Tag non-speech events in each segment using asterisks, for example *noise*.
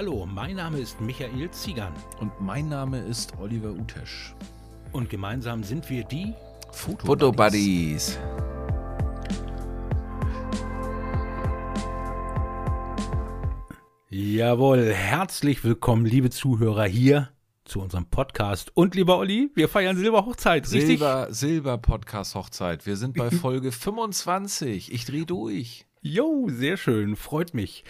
Hallo, mein Name ist Michael Ziegern. Und mein Name ist Oliver Utesch. Und gemeinsam sind wir die Fotobuddies. Jawohl, herzlich willkommen, liebe Zuhörer, hier zu unserem Podcast. Und lieber Olli, wir feiern Silberhochzeit, richtig? Silber, Silber Podcast Hochzeit. Wir sind bei *laughs* Folge 25. Ich drehe durch. Jo, sehr schön, freut mich.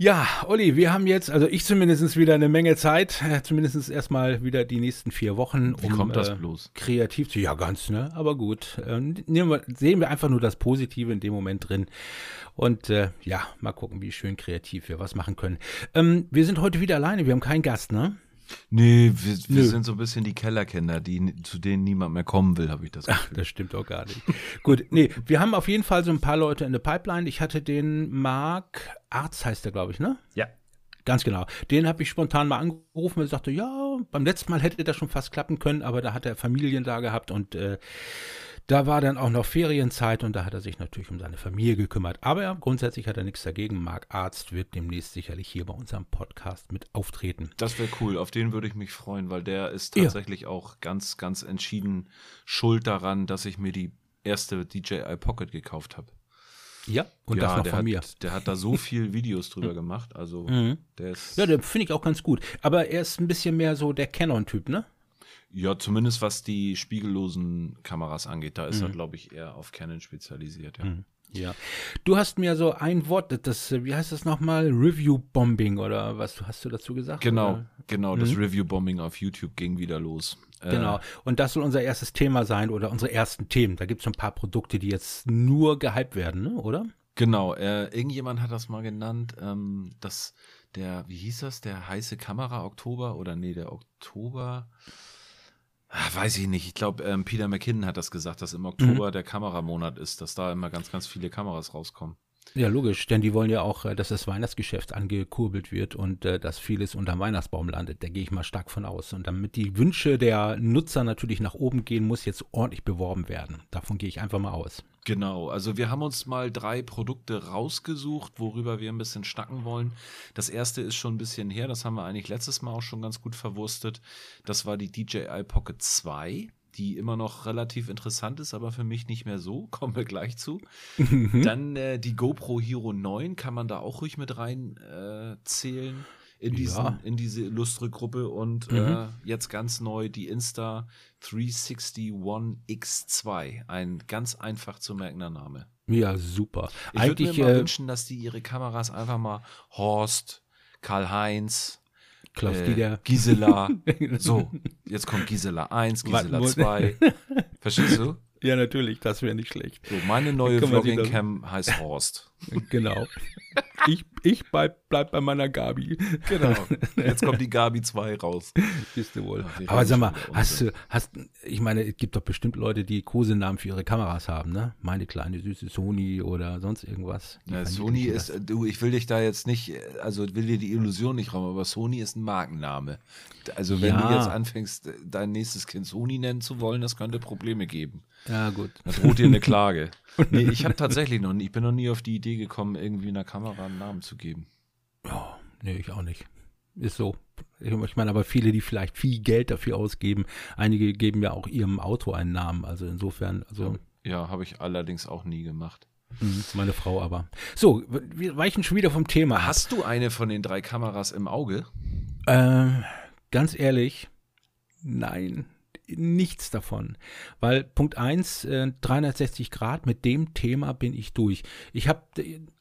Ja, Olli, wir haben jetzt, also ich zumindest wieder eine Menge Zeit, äh, zumindest erstmal wieder die nächsten vier Wochen. Wie um, kommt das äh, bloß? kreativ zu, ja ganz, ne, aber gut. Äh, nehmen wir, sehen wir einfach nur das Positive in dem Moment drin und äh, ja, mal gucken, wie schön kreativ wir was machen können. Ähm, wir sind heute wieder alleine, wir haben keinen Gast, ne? Nee, wir, wir sind so ein bisschen die Kellerkinder, die, zu denen niemand mehr kommen will, habe ich das Gefühl. Ach, das stimmt auch gar nicht. Gut, nee, wir haben auf jeden Fall so ein paar Leute in der Pipeline. Ich hatte den Marc Arz, heißt der, glaube ich, ne? Ja. Ganz genau. Den habe ich spontan mal angerufen und sagte, ja, beim letzten Mal hätte das schon fast klappen können, aber da hat er Familien da gehabt und äh, da war dann auch noch Ferienzeit und da hat er sich natürlich um seine Familie gekümmert. Aber ja, grundsätzlich hat er nichts dagegen. Marc Arzt wird demnächst sicherlich hier bei unserem Podcast mit auftreten. Das wäre cool, auf den würde ich mich freuen, weil der ist tatsächlich ja. auch ganz, ganz entschieden schuld daran, dass ich mir die erste DJI Pocket gekauft habe. Ja, und ja, das noch von hat, mir. Der hat da so *laughs* viel Videos drüber gemacht. Also mhm. der ist. Ja, der finde ich auch ganz gut. Aber er ist ein bisschen mehr so der Canon-Typ, ne? Ja, zumindest was die spiegellosen Kameras angeht. Da ist mhm. er, glaube ich, eher auf Canon spezialisiert, ja. Mhm. Ja. Du hast mir so ein Wort, das, wie heißt das nochmal? Review-Bombing oder was hast du dazu gesagt? Genau, oder? genau. Das mhm. Review-Bombing auf YouTube ging wieder los. Äh, genau. Und das soll unser erstes Thema sein oder unsere ersten Themen. Da gibt es so ein paar Produkte, die jetzt nur gehypt werden, ne? oder? Genau. Äh, irgendjemand hat das mal genannt, ähm, dass der, wie hieß das, der heiße Kamera Oktober oder nee, der Oktober. Ach, weiß ich nicht. Ich glaube, ähm, Peter McKinnon hat das gesagt, dass im Oktober mhm. der Kameramonat ist, dass da immer ganz, ganz viele Kameras rauskommen. Ja, logisch, denn die wollen ja auch, äh, dass das Weihnachtsgeschäft angekurbelt wird und äh, dass vieles unterm Weihnachtsbaum landet. Da gehe ich mal stark von aus. Und damit die Wünsche der Nutzer natürlich nach oben gehen, muss jetzt ordentlich beworben werden. Davon gehe ich einfach mal aus. Genau, also wir haben uns mal drei Produkte rausgesucht, worüber wir ein bisschen schnacken wollen. Das erste ist schon ein bisschen her, das haben wir eigentlich letztes Mal auch schon ganz gut verwurstet. Das war die DJI Pocket 2 die immer noch relativ interessant ist, aber für mich nicht mehr so. *laughs* Kommen wir gleich zu. Mhm. Dann äh, die GoPro Hero 9 kann man da auch ruhig mit rein äh, zählen in, diesen, ja. in diese illustre Gruppe und mhm. äh, jetzt ganz neu die Insta 360 One X2. Ein ganz einfach zu merkender Name. Ja, super. Ich würde mir mal äh, wünschen, dass die ihre Kameras einfach mal Horst, Karl-Heinz, Klaus äh, Dieter. Gisela. *laughs* so, jetzt kommt Gisela 1, Gisela 2. *laughs* Verstehst du? Ja, natürlich, das wäre nicht schlecht. So, meine neue Vlogging-Cam heißt Horst. *laughs* Genau. Ich, ich bleib, bleib bei meiner Gabi. Genau. *laughs* Jetzt kommt die Gabi 2 raus. Bist du wohl. Ach, Aber sag mal, hast du, hast, ich meine, es gibt doch bestimmt Leute, die Kosenamen für ihre Kameras haben, ne? Meine kleine süße Sony oder sonst irgendwas. Ja, Sony ist, du, ich will dich da jetzt nicht, also will dir die Illusion nicht rauben, aber Sony ist ein Markenname. Also wenn ja. du jetzt anfängst, dein nächstes Kind Sony nennen zu wollen, das könnte Probleme geben. Ja, gut. Da droht dir eine Klage. *laughs* nee, ich habe tatsächlich noch nie, ich bin noch nie auf die Idee gekommen, irgendwie einer Kamera einen Namen zu geben. Oh, nee, ich auch nicht. Ist so. Ich meine, aber viele, die vielleicht viel Geld dafür ausgeben, einige geben ja auch ihrem Auto einen Namen. Also insofern, also. Ja, ja habe ich allerdings auch nie gemacht. Mhm, meine Frau aber. So, wir weichen schon wieder vom Thema. Hast du eine von den drei Kameras im Auge? Ähm, ganz ehrlich, nein nichts davon. Weil Punkt 1, äh, 360 Grad, mit dem Thema bin ich durch. Ich habe,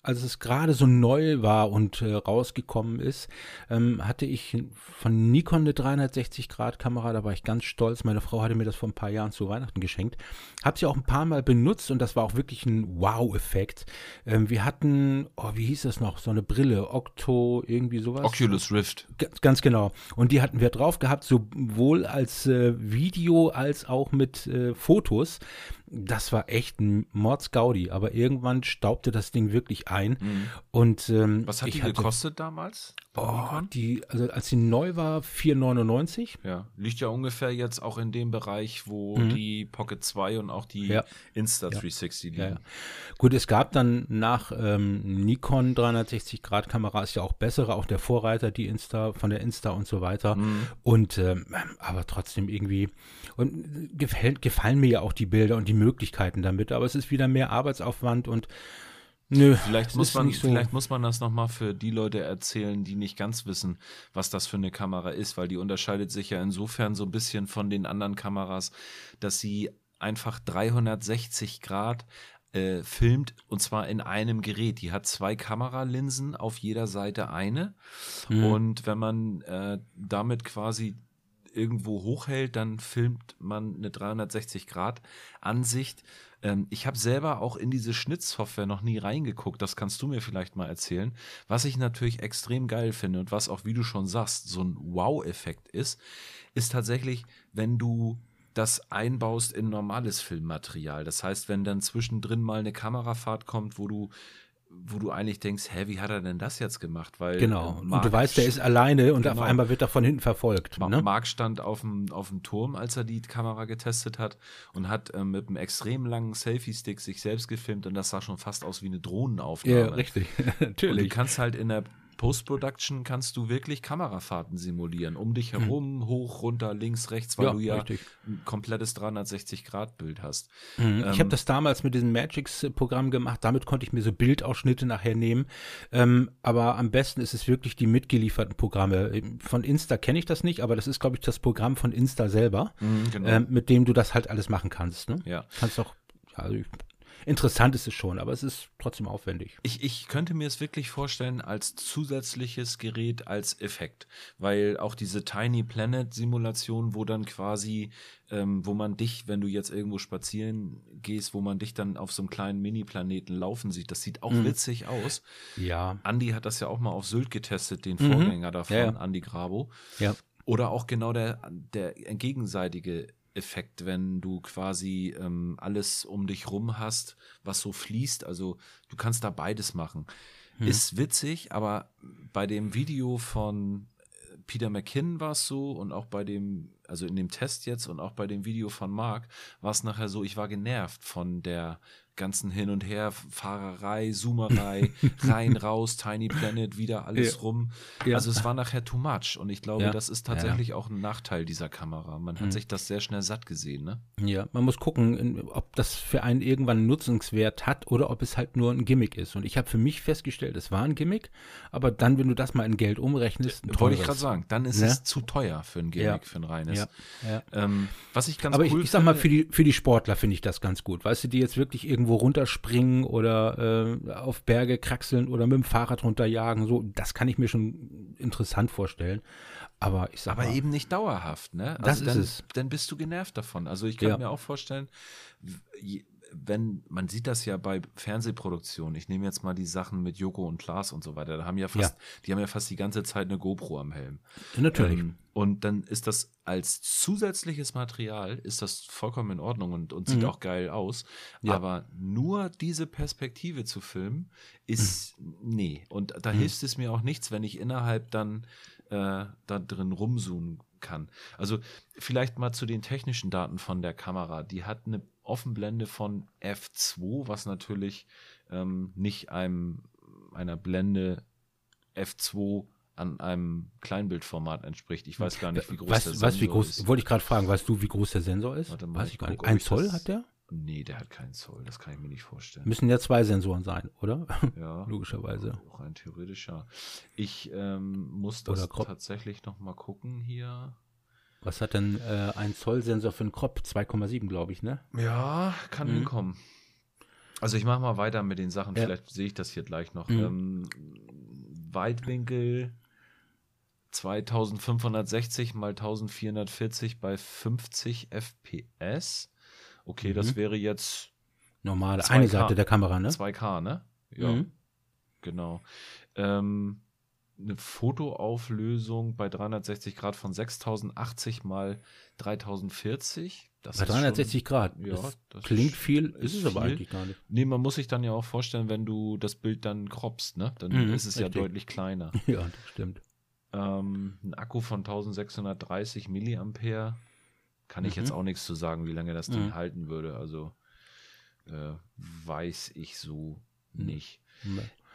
als es gerade so neu war und äh, rausgekommen ist, ähm, hatte ich von Nikon eine 360 Grad Kamera, da war ich ganz stolz. Meine Frau hatte mir das vor ein paar Jahren zu Weihnachten geschenkt. Habe sie auch ein paar Mal benutzt und das war auch wirklich ein Wow-Effekt. Ähm, wir hatten, oh, wie hieß das noch, so eine Brille, Octo, irgendwie sowas. Oculus Rift. G ganz genau. Und die hatten wir drauf gehabt, sowohl als äh, Video Video als auch mit äh, Fotos. Das war echt ein Mordsgaudi, aber irgendwann staubte das Ding wirklich ein. Mhm. Und ähm, was hat die hatte, gekostet damals? Oh, die, also als sie neu war, 4,99. Ja, liegt ja ungefähr jetzt auch in dem Bereich, wo mhm. die Pocket 2 und auch die ja. Insta360 liegen. Ja, ja. Gut, es gab dann nach ähm, Nikon 360 Grad Kamera ist ja auch bessere, auch der Vorreiter, die Insta von der Insta und so weiter. Mhm. Und ähm, aber trotzdem irgendwie und gefällt, gefallen mir ja auch die Bilder und die Möglichkeiten damit, aber es ist wieder mehr Arbeitsaufwand und Nö, vielleicht muss man, so. vielleicht muss man das nochmal für die Leute erzählen, die nicht ganz wissen, was das für eine Kamera ist, weil die unterscheidet sich ja insofern so ein bisschen von den anderen Kameras, dass sie einfach 360 Grad äh, filmt und zwar in einem Gerät. Die hat zwei Kameralinsen, auf jeder Seite eine. Mhm. Und wenn man äh, damit quasi irgendwo hochhält, dann filmt man eine 360 Grad Ansicht. Ähm, ich habe selber auch in diese Schnittsoftware noch nie reingeguckt. Das kannst du mir vielleicht mal erzählen. Was ich natürlich extrem geil finde und was auch, wie du schon sagst, so ein Wow-Effekt ist, ist tatsächlich, wenn du das einbaust in normales Filmmaterial. Das heißt, wenn dann zwischendrin mal eine Kamerafahrt kommt, wo du wo du eigentlich denkst, hä, wie hat er denn das jetzt gemacht? Weil genau. Mark, und du weißt, der ist alleine und genau. auf einmal wird er von hinten verfolgt. Ne? Mark stand auf dem, auf dem Turm, als er die Kamera getestet hat und hat ähm, mit einem extrem langen Selfie-Stick sich selbst gefilmt und das sah schon fast aus wie eine Drohnenaufnahme. Ja, richtig. *laughs* Natürlich. Und du kannst halt in der Post-Production kannst du wirklich Kamerafahrten simulieren, um dich hm. herum, hm. hoch, runter, links, rechts, weil ja, du ja richtig. ein komplettes 360-Grad-Bild hast. Hm. Ähm, ich habe das damals mit diesem Magix-Programm gemacht, damit konnte ich mir so Bildausschnitte nachher nehmen. Ähm, aber am besten ist es wirklich die mitgelieferten Programme. Von Insta kenne ich das nicht, aber das ist, glaube ich, das Programm von Insta selber, mhm, genau. ähm, mit dem du das halt alles machen kannst. Ne? Ja. Kannst auch, also ich interessant ist es schon, aber es ist trotzdem aufwendig. Ich, ich könnte mir es wirklich vorstellen als zusätzliches Gerät, als Effekt, weil auch diese Tiny Planet Simulation, wo dann quasi, ähm, wo man dich, wenn du jetzt irgendwo spazieren gehst, wo man dich dann auf so einem kleinen Mini-Planeten laufen sieht, das sieht auch mhm. witzig aus. Ja. Andy hat das ja auch mal auf Sylt getestet, den mhm. Vorgänger davon, ja, ja. Andy Grabo. Ja. Oder auch genau der, der gegenseitige Effekt, wenn du quasi ähm, alles um dich rum hast, was so fließt. Also du kannst da beides machen. Hm. Ist witzig, aber bei dem Video von äh, Peter McKinnon war es so und auch bei dem, also in dem Test jetzt und auch bei dem Video von Mark war es nachher so, ich war genervt von der ganzen Hin- und Her-Fahrerei, Zoomerei, *laughs* rein, raus, Tiny Planet, wieder alles ja. rum. Ja. Also es war nachher too much und ich glaube, ja. das ist tatsächlich auch ein Nachteil dieser Kamera. Man hat mhm. sich das sehr schnell satt gesehen, ne? Ja, man muss gucken, ob das für einen irgendwann einen Nutzungswert hat oder ob es halt nur ein Gimmick ist. Und ich habe für mich festgestellt, es war ein Gimmick, aber dann, wenn du das mal in Geld umrechnest, wollte ich gerade sagen, dann ist es zu teuer für ein Gimmick, für ein reines. Ähm, was ich ganz aber cool ich, ich sag mal, für die, für die Sportler finde ich das ganz gut. Weißt du, die jetzt wirklich irgendwo irgendwo runterspringen oder äh, auf Berge kraxeln oder mit dem Fahrrad runterjagen. So, das kann ich mir schon interessant vorstellen. Aber ich sag Aber mal, eben nicht dauerhaft, ne? Also das ist dann, es. Dann bist du genervt davon. Also ich kann ja. mir auch vorstellen, wenn, man sieht das ja bei Fernsehproduktionen, ich nehme jetzt mal die Sachen mit Joko und Klaas und so weiter, da haben ja fast, ja. die haben ja fast die ganze Zeit eine GoPro am Helm. natürlich. Ähm, und dann ist das als zusätzliches Material, ist das vollkommen in Ordnung und, und sieht mhm. auch geil aus. Ja. Aber nur diese Perspektive zu filmen, ist, mhm. nee. Und da mhm. hilft es mir auch nichts, wenn ich innerhalb dann äh, da drin rumzoomen kann. Also vielleicht mal zu den technischen Daten von der Kamera. Die hat eine Offenblende von f2, was natürlich ähm, nicht einem einer Blende f2 an einem Kleinbildformat entspricht. Ich weiß gar nicht, wie groß weißt, der Sensor weißt, wie groß, ist. Wollte ich gerade fragen, weißt du, wie groß der Sensor ist? Warte mal, weiß ich gar nicht. Ein Zoll hat der? Nee, der hat keinen Zoll, das kann ich mir nicht vorstellen. Müssen ja zwei Sensoren sein, oder? Ja. *laughs* Logischerweise. Rein theoretisch, ja. Ich ähm, muss das tatsächlich noch mal gucken hier. Was hat denn äh, ein Zollsensor für einen Crop? 2,7, glaube ich, ne? Ja, kann mhm. hinkommen. Also ich mache mal weiter mit den Sachen, ja. vielleicht sehe ich das hier gleich noch. Mhm. Ähm, Weitwinkel 2560 mal 1440 bei 50 FPS. Okay, mhm. das wäre jetzt normal eine Seite der Kamera, ne? 2K, ne? Ja. Mhm. Genau. Ähm, eine Fotoauflösung bei 360 Grad von 6080 mal 3040. Das Bei ist 360 Grad. Ja, das das klingt ist- viel, ist es aber viel. eigentlich gar nicht. Nee, man muss sich dann ja auch vorstellen, wenn du das Bild dann croppst, ne? Dann Mhm, ist es ja richtig. deutlich kleiner. *laughs* Ja, das stimmt. Ähm, ein Akku von 1630 Milliampere. Kann ich Mhm. jetzt auch nichts zu sagen, wie lange das Ding Mhm. halten würde. Also äh, weiß ich so nicht.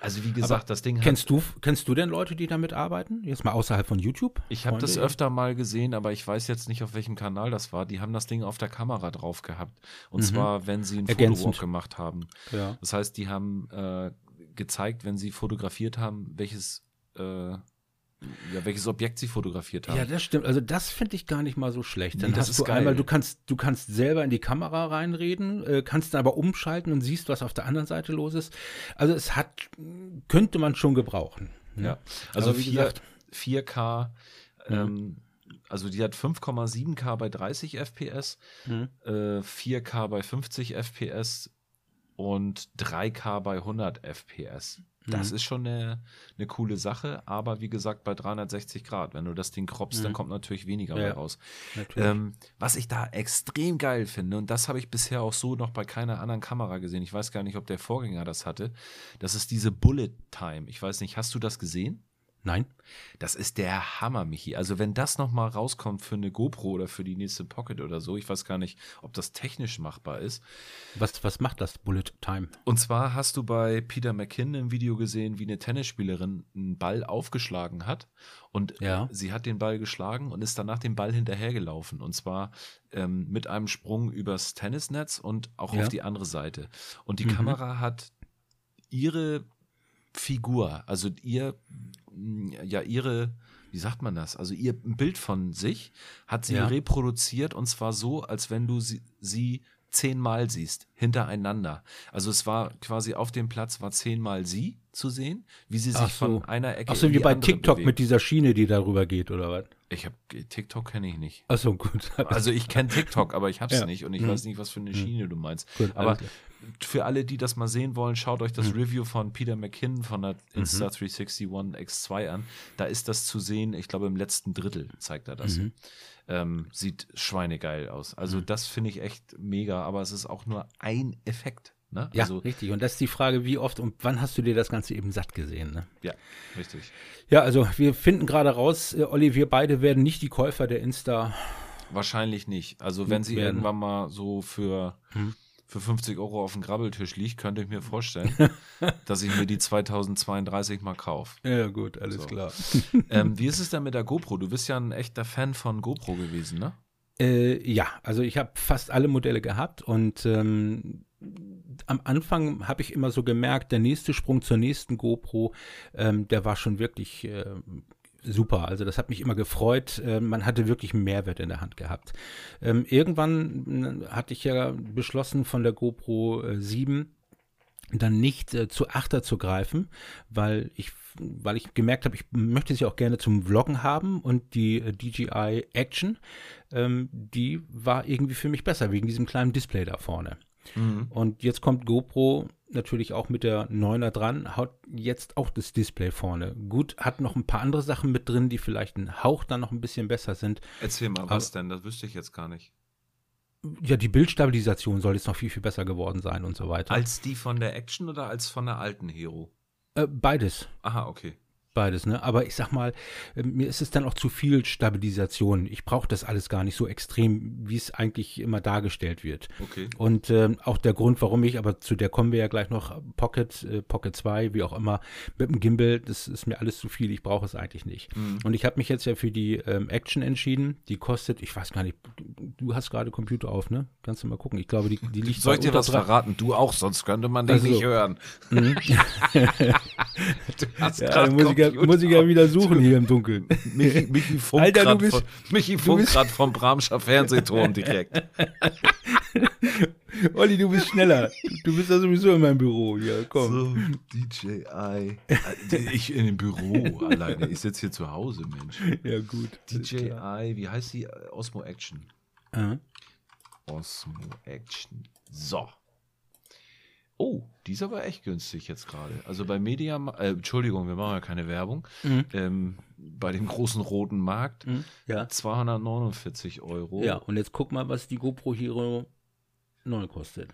Also wie gesagt, das Ding hat. Kennst du, kennst du denn Leute, die damit arbeiten? Jetzt mal außerhalb von YouTube? Ich habe das öfter mal gesehen, aber ich weiß jetzt nicht, auf welchem Kanal das war. Die haben das Ding auf der Kamera drauf gehabt. Und Mhm. zwar, wenn sie einen Ergänzend. Fotowalk gemacht haben. Ja. Das heißt, die haben äh, gezeigt, wenn sie fotografiert haben, welches, äh, ja, welches Objekt sie fotografiert haben. Ja, das stimmt. Also das finde ich gar nicht mal so schlecht. Dann Nee, das hast ist du geil. einmal, du kannst, du kannst selber in die Kamera reinreden, äh, kannst dann aber umschalten und siehst, was auf der anderen Seite los ist. Also es hat, könnte man schon gebrauchen. ne? Ja, also Aber wie 4, gesagt- 4K, ähm, also die hat 5,7K bei 30 FPS, Mhm. äh, 4K bei 50 FPS und 3K bei 100 FPS. Das Mhm. ist schon eine, eine coole Sache, aber wie gesagt, bei 360 Grad, wenn du das Ding croppst, dann Mhm. kommt natürlich weniger Ja, raus. Ähm, was ich da extrem geil finde, und das habe ich bisher auch so noch bei keiner anderen Kamera gesehen, ich weiß gar nicht, ob der Vorgänger das hatte, das ist diese Bullet Time. Ich weiß nicht, hast du das gesehen? Nein? Das ist der Hammer, Michi. Also wenn das nochmal rauskommt für eine GoPro oder für die nächste Pocket oder so, ich weiß gar nicht, ob das technisch machbar ist. Was, was macht das Bullet Time? Und zwar hast du bei Peter McKinnon im Video gesehen, wie eine Tennisspielerin einen Ball aufgeschlagen hat. Und Ja. sie hat den Ball geschlagen und ist danach dem Ball hinterhergelaufen. Und zwar ähm, mit einem Sprung übers Tennisnetz und auch Ja. auf die andere Seite. Und die Mhm. Kamera hat ihre Figur, also ihr, ja, ihre, wie sagt man das? Also ihr Bild von sich hat sie Ja. reproduziert und zwar so, als wenn du sie, sie zehnmal siehst, hintereinander. Also es war quasi auf dem Platz war zehnmal sie zu sehen, wie sie sich so. von einer Ecke Ach so, in wie bei TikTok bewegt. mit dieser Schiene, die darüber geht, oder was? Ich habe TikTok kenne ich nicht. Ach so, gut. *laughs* Also ich kenne TikTok, aber ich hab's Ja. nicht und ich Mhm. weiß nicht, was für eine Schiene du meinst. Gut, aber klar. für alle, die das mal sehen wollen, schaut euch das Mhm. Review von Peter McKinnon von der Insta361 X2 an. Da ist das zu sehen. Ich glaube, im letzten Drittel zeigt er das. Mhm. Ähm, sieht schweinegeil aus. Also das finde ich echt mega, aber es ist auch nur ein Effekt. Ne? Ja, Also, richtig. Und das ist die Frage, wie oft und wann hast du dir das Ganze eben satt gesehen? Ne? ja, richtig. Ja, also wir finden gerade raus, äh, Olli, wir beide werden nicht die Käufer der Insta. Wahrscheinlich nicht. Also wenn sie werden. irgendwann mal so für, Hm. Für 50 Euro auf dem Grabbeltisch liegt, könnte ich mir vorstellen, *laughs* dass ich mir die 2032 mal kaufe. Ja, gut, alles So. klar. *laughs* ähm, wie ist es *laughs* denn mit der GoPro? Du bist ja ein echter Fan von GoPro gewesen, ne? Äh, ja, also ich habe fast alle Modelle gehabt und ähm, am Anfang habe ich immer so gemerkt, der nächste Sprung zur nächsten GoPro, ähm, der war schon wirklich äh, super. Also das hat mich immer gefreut. Äh, man hatte wirklich einen Mehrwert in der Hand gehabt. Ähm, irgendwann äh, hatte ich ja beschlossen, von der GoPro äh, 7 dann nicht äh, zu Achter zu greifen, weil ich, weil ich gemerkt habe, ich möchte sie auch gerne zum Vloggen haben und die äh, DJI Action, ähm, die war irgendwie für mich besser wegen diesem kleinen Display da vorne. Mhm. Und jetzt kommt GoPro natürlich auch mit der 9er dran, haut jetzt auch das Display vorne. Gut, hat noch ein paar andere Sachen mit drin, die vielleicht ein Hauch dann noch ein bisschen besser sind. Erzähl mal, was denn? Das wüsste ich jetzt gar nicht. Ja, die Bildstabilisation soll jetzt noch viel, viel besser geworden sein und so weiter. Als die von der Action oder als von der alten Hero? Äh, beides. Aha, okay. Beides, ne? Aber ich sag mal, äh, mir ist es dann auch zu viel Stabilisation. Ich brauche das alles gar nicht so extrem, wie es eigentlich immer dargestellt wird. Okay. Und ähm, auch der Grund, warum ich, aber zu der kommen wir ja gleich noch, Pocket, äh, Pocket 2, wie auch immer, mit dem Gimbal, das ist mir alles zu viel, ich brauche es eigentlich nicht. Mhm. Und ich habe mich jetzt ja für die ähm, Action entschieden. Die kostet, ich weiß gar nicht, du, hast gerade Computer auf, ne? Kannst du mal gucken. Ich glaube, die, die liegt Soll ich dir was drei- verraten? Du auch, sonst könnte man dich Also. nicht hören. Mhm. *laughs* Du hast *laughs* Ja, ich, ja, muss ich ja wieder suchen hier im Dunkeln. Michi, Michi Alter, du bist- von, grad vom Bramscher Fernsehturm direkt. *laughs* Olli, du bist schneller. Du bist ja sowieso in meinem Büro. Ja, komm. So, DJI. Äh, Ich in dem Büro alleine. Ich sitze hier zu Hause, Mensch. Ja, gut. DJI, wie heißt die? Osmo Action. Äh, Osmo Action. So. Oh, die Die ist aber echt günstig jetzt gerade. Also bei Media, äh, Entschuldigung, wir machen ja keine Werbung. Mhm. Ähm, bei dem großen roten Markt Mhm. Ja. 249 Euro. Ja, und jetzt guck mal, was die GoPro Hero 9 kostet.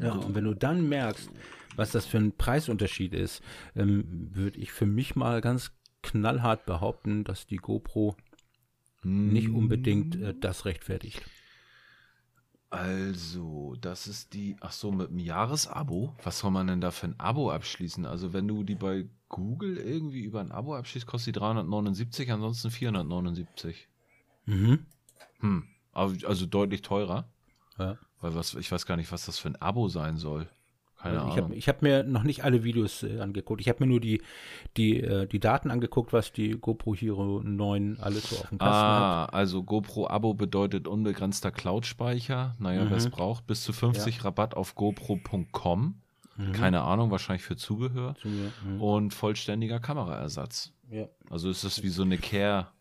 Ja, und wenn du dann merkst, was das für ein Preisunterschied ist, ähm, würde ich für mich mal ganz knallhart behaupten, dass die GoPro nicht unbedingt äh, das rechtfertigt. Also, das ist die, ach so, mit einem Jahresabo. Was soll man denn da für ein Abo abschließen? Also, wenn du die bei Google irgendwie über ein Abo abschließt, kostet die 379, ansonsten 479. Mhm. Hm, aber- also deutlich teurer. Ja. Weil was, ich weiß gar nicht, was das für ein Abo sein soll. Keine ich Ahnung. habe ich hab mir noch nicht alle Videos äh, angeguckt. Ich habe mir nur die, die, äh, die Daten angeguckt, was die GoPro Hero 9 alles so auf dem Kasten hat. Ah, also GoPro-Abo bedeutet unbegrenzter Cloud-Speicher. Naja, wer es Mhm. braucht, bis zu 50 Rabatt auf GoPro.com. Mhm. Keine Ahnung, wahrscheinlich für Zubehör. Zu mir. Mhm. Und vollständiger Kameraersatz. Ja. Also ist das wie so eine Care-Dingsbums.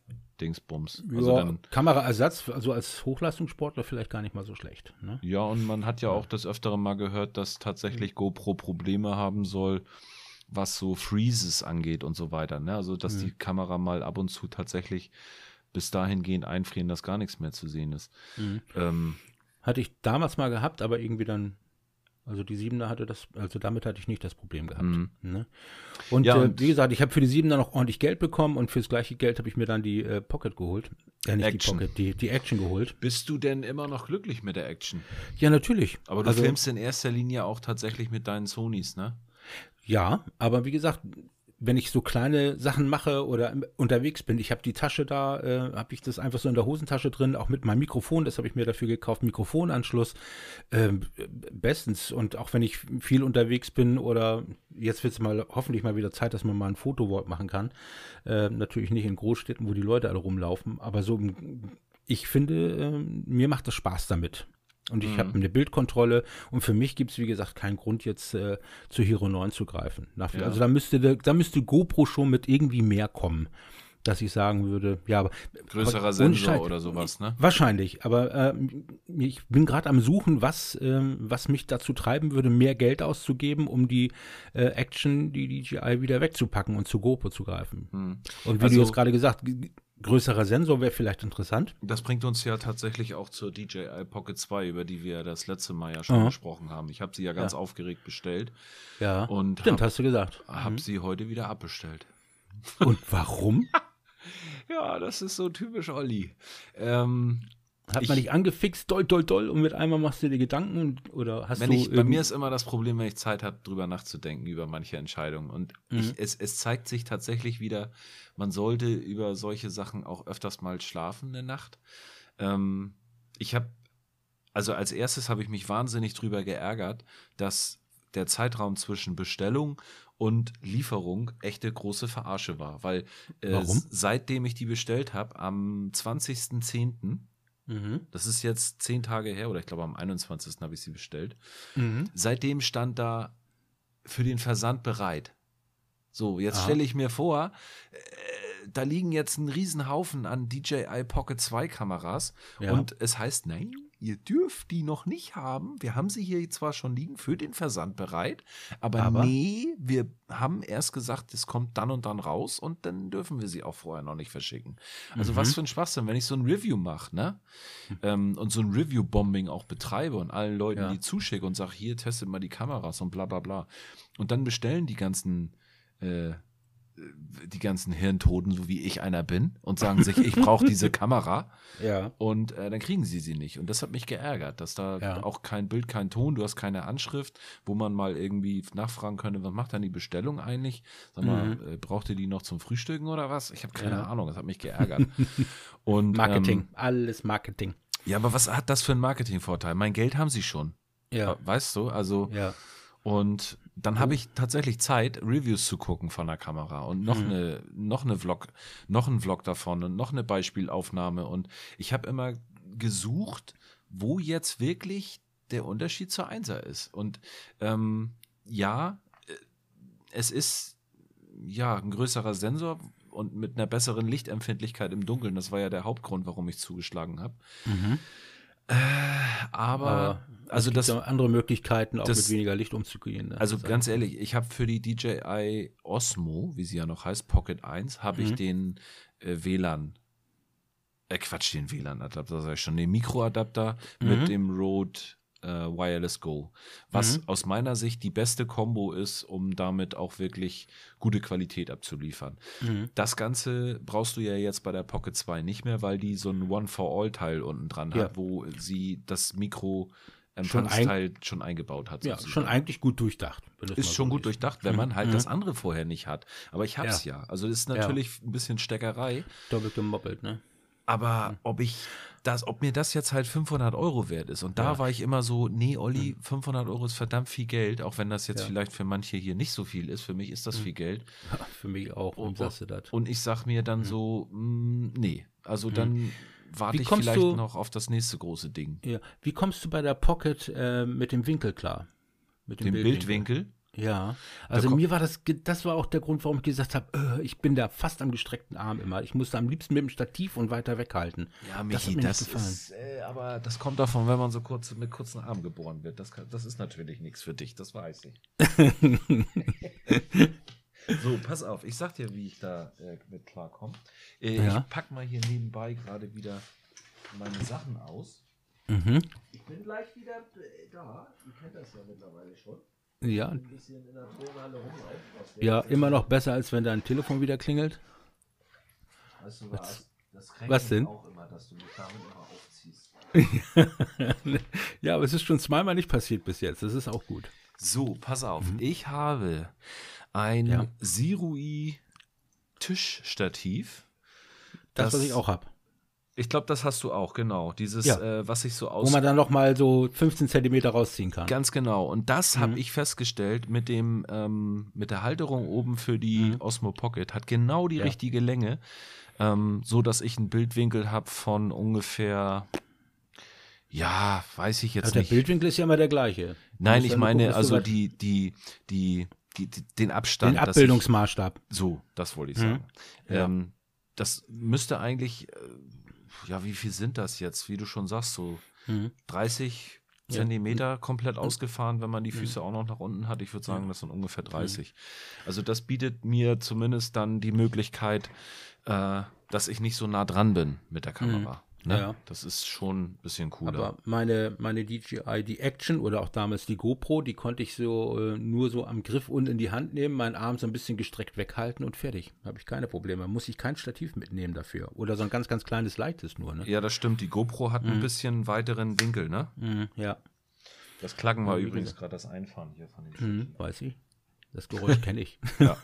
Also Ja, dann, Kameraersatz, also als Hochleistungssportler vielleicht gar nicht mal so schlecht. Ne? ja, und man hat ja auch das öftere mal gehört, dass tatsächlich GoPro Probleme haben soll, was so Freezes angeht und so weiter. Ne? Also, dass Mhm. die Kamera mal ab und zu tatsächlich bis dahingehend einfrieren, dass gar nichts mehr zu sehen ist. Mhm. Ähm, Hatte ich damals mal gehabt, aber irgendwie dann, also die Siebener hatte das, also damit hatte ich nicht das Problem gehabt. Mhm. Ne? Und, Ja, äh, und- wie gesagt, ich habe für die Siebener noch ordentlich Geld bekommen und fürs gleiche Geld habe ich mir dann die äh, Pocket geholt. Ja, nicht Action. die Pocket, die, die Action geholt. bist du denn immer noch glücklich mit der Action? Ja, natürlich. Aber du also, filmst in erster Linie auch tatsächlich mit deinen Sonys, ne? Ja, aber wie gesagt, wenn ich so kleine Sachen mache oder unterwegs bin, ich habe die Tasche da, äh, habe ich das einfach so in der Hosentasche drin, auch mit meinem Mikrofon, das habe ich mir dafür gekauft, Mikrofonanschluss, ähm, bestens. Und auch wenn ich viel unterwegs bin oder jetzt wird es mal hoffentlich mal wieder Zeit, dass man mal ein Fotowalk machen kann. Äh, natürlich nicht in Großstädten, wo die Leute alle rumlaufen, aber so, ich finde, ähm, mir macht das Spaß damit. Und ich Mhm. habe eine Bildkontrolle und für mich gibt es, wie gesagt, keinen Grund, jetzt äh, zu Hero 9 zu greifen. Nach, Ja. Also da müsste, da müsste GoPro schon mit irgendwie mehr kommen, dass ich sagen würde, ja, aber Größerer aber Sensor oder sowas, ne? Wahrscheinlich, aber äh, ich bin gerade am Suchen, was, ähm, was mich dazu treiben würde, mehr Geld auszugeben, um die äh, Action, die DJI wieder wegzupacken und zu GoPro zu greifen. Hm. Und wie Also- du jetzt gerade gesagt, g- größerer Sensor wäre vielleicht interessant. Das bringt uns ja tatsächlich auch zur DJI Pocket 2, über die wir ja das letzte Mal ja schon Mhm. gesprochen haben. Ich habe sie ja ganz Ja. aufgeregt bestellt Ja, und stimmt, habe hast du gesagt. hab Mhm. sie heute wieder abbestellt. Und warum? *laughs* Ja, das ist so typisch Olli. Ähm, Hat Ich- man dich angefixt, doll, doll, doll, und mit einmal machst du dir Gedanken oder hast wenn du. ich, bei mir ist immer das Problem, wenn ich Zeit habe, drüber nachzudenken über manche Entscheidungen. Und Mhm. ich, es, es zeigt sich tatsächlich wieder, man sollte über solche Sachen auch öfters mal schlafen eine Nacht. Ähm, ich habe, also als erstes habe ich mich wahnsinnig drüber geärgert, dass der Zeitraum zwischen Bestellung und Lieferung echte große Verarsche war. Weil äh, seitdem ich die bestellt habe, am 20.10., Mhm. das ist jetzt zehn Tage her, oder ich glaube am 21. habe ich sie bestellt, Mhm. seitdem stand da für den Versand bereit. So, jetzt stelle ich mir vor, äh, da liegen jetzt ein Riesenhaufen an DJI Pocket 2 Kameras Ja. und es heißt, nein, ihr dürft die noch nicht haben. Wir haben sie hier zwar schon liegen für den Versand bereit, aber, Aber? nee, wir haben erst gesagt, es kommt dann und dann raus und dann dürfen wir sie auch vorher noch nicht verschicken. Also Mhm. was für ein Schwachsinn, wenn ich so ein Review mache, ne? Ähm, und so ein Review-Bombing auch betreibe und allen Leuten Ja. die zuschicke und sage, hier, testet mal die Kameras und bla bla bla. Und dann bestellen die ganzen äh, die ganzen Hirntoten, so wie ich einer bin, und sagen sich, ich brauche diese *laughs* Kamera. Ja. Und äh, dann kriegen sie sie nicht. Und das hat mich geärgert, dass da Ja. auch kein Bild, kein Ton, du hast keine Anschrift, wo man mal irgendwie nachfragen könnte, was macht dann die Bestellung eigentlich? Sag mal, äh, braucht ihr die noch zum Frühstücken oder was? Ich habe keine Mhm. Ja. Ahnung, das hat mich geärgert. *laughs* Und, Marketing, Ähm, alles Marketing. ja, aber was hat das für einen Marketingvorteil? Mein Geld haben sie schon. Ja. Weißt du? Also, Ja. und dann habe ich tatsächlich Zeit, Reviews zu gucken von der Kamera und noch Mhm. eine, noch eine Vlog, noch ein Vlog davon und noch eine Beispielaufnahme. Und ich habe immer gesucht, wo jetzt wirklich der Unterschied zur Einser ist. Und ähm, ja, äh, es ist ja ein größerer Sensor und mit einer besseren Lichtempfindlichkeit im Dunkeln. Das war ja der Hauptgrund, warum ich zugeschlagen habe. Mhm. Aber, Aber, also das, andere Möglichkeiten, auch das, mit weniger Licht umzugehen. Ne? Also ganz ehrlich, ich habe für die DJI Osmo, wie sie ja noch heißt, Pocket 1, habe mhm. ich den äh, WLAN, äh Quatsch, den WLAN-Adapter, sag ich schon, den Mikroadapter mhm. mit dem Rode äh, Wireless Go. Was mhm. aus meiner Sicht die beste Combo ist, um damit auch wirklich gute Qualität abzuliefern. Mhm. Das Ganze brauchst du ja jetzt bei der Pocket 2 nicht mehr, weil die so ein One-for-All-Teil unten dran ja. hat, wo sie das Mikro Empfangsteil schon, ein, schon eingebaut hat. Ja, sozusagen. schon eigentlich gut durchdacht. Ist schon gut ist. durchdacht, wenn man halt mhm. das andere vorher nicht hat. Aber ich hab's ja. ja. Also das ist natürlich ja. ein bisschen Steckerei. Doppelt gemoppelt, ne? Aber ob ich das, ob mir das jetzt halt 500 Euro wert ist. Und da ja. war ich immer so, nee, Olli, 500 Euro ist verdammt viel Geld, auch wenn das jetzt ja. vielleicht für manche hier nicht so viel ist. Für mich ist das mhm. viel Geld. *laughs* für mich auch. Und, und ich sag mir dann mhm. so, mh, mm, nee, also mhm. dann warte ich vielleicht du, noch auf das nächste große Ding. Ja. Wie kommst du bei der Pocket äh, mit dem Winkel klar? Mit dem, dem Bildwinkel? Bildwinkel? Ja, also mir war das, das war auch der Grund, warum ich gesagt habe, äh, ich bin da fast am gestreckten Arm immer. Ich musste am liebsten mit dem Stativ und weiter weghalten. Ja, Michi, das, das ist, äh, aber das kommt davon, wenn man so kurz mit kurzen Armen geboren wird. Das, das ist natürlich nichts für dich, das weiß ich. *laughs* so, pass auf, ich sag dir, wie ich da äh, mit klarkomme. Äh, ja. Ich pack mal hier nebenbei gerade wieder meine Sachen aus. Mhm. Ich bin gleich wieder äh, da. Ihr kennt das ja mittlerweile schon. Ja. Ja, immer noch besser, als wenn dein Telefon wieder klingelt. Weißt du was? Das was denn? auch immer, dass du mich damit immer aufziehst. *laughs* ja, aber es ist schon zweimal nicht passiert bis jetzt. Das ist auch gut. So, pass auf. Mhm. Ich habe ein ja. Sirui Tischstativ. Das, das, was ich auch habe. Ich glaube, das hast du auch, genau. Dieses, ja. äh, was sich so aus. Wo man dann noch mal so 15 Zentimeter rausziehen kann. Ganz genau. Und das mhm. habe ich festgestellt mit dem, ähm, mit der Halterung oben für die mhm. Osmo Pocket. Hat genau die ja. richtige Länge. Ähm, so dass ich einen Bildwinkel habe von ungefähr, ja, weiß ich jetzt also nicht. Der Bildwinkel ist ja immer der gleiche. Nein, ich meine, gucken, also die, die, die, die, den Abstand. Den Abbildungsmaßstab. Ich, so, das wollte ich mhm. sagen. Mhm. Ja. Ähm, das müsste eigentlich äh, ja, wie viel sind das jetzt? Wie du schon sagst, so mhm. 30 ja. Zentimeter komplett ausgefahren, wenn man die Füße mhm. auch noch nach unten hat. Ich würde sagen, das sind ungefähr 30. Mhm. Also das bietet mir zumindest dann die Möglichkeit, äh, dass ich nicht so nah dran bin mit der Kamera. Ne? Ja. Das ist schon ein bisschen cooler. Aber meine, meine DJI, die Action oder auch damals die GoPro, die konnte ich so äh, nur so am Griff und in die Hand nehmen, meinen Arm so ein bisschen gestreckt weghalten und fertig. Habe ich keine Probleme. Muss ich kein Stativ mitnehmen dafür. Oder so ein ganz, ganz kleines leichtes nur. Ne? Ja, das stimmt. Die GoPro hat mhm. ein bisschen weiteren Winkel, ne? Mhm, ja. Das Klacken war übrigens gerade das Einfahren hier von den mhm, Weiß ich. Das Geräusch kenne ich. *laughs* ja.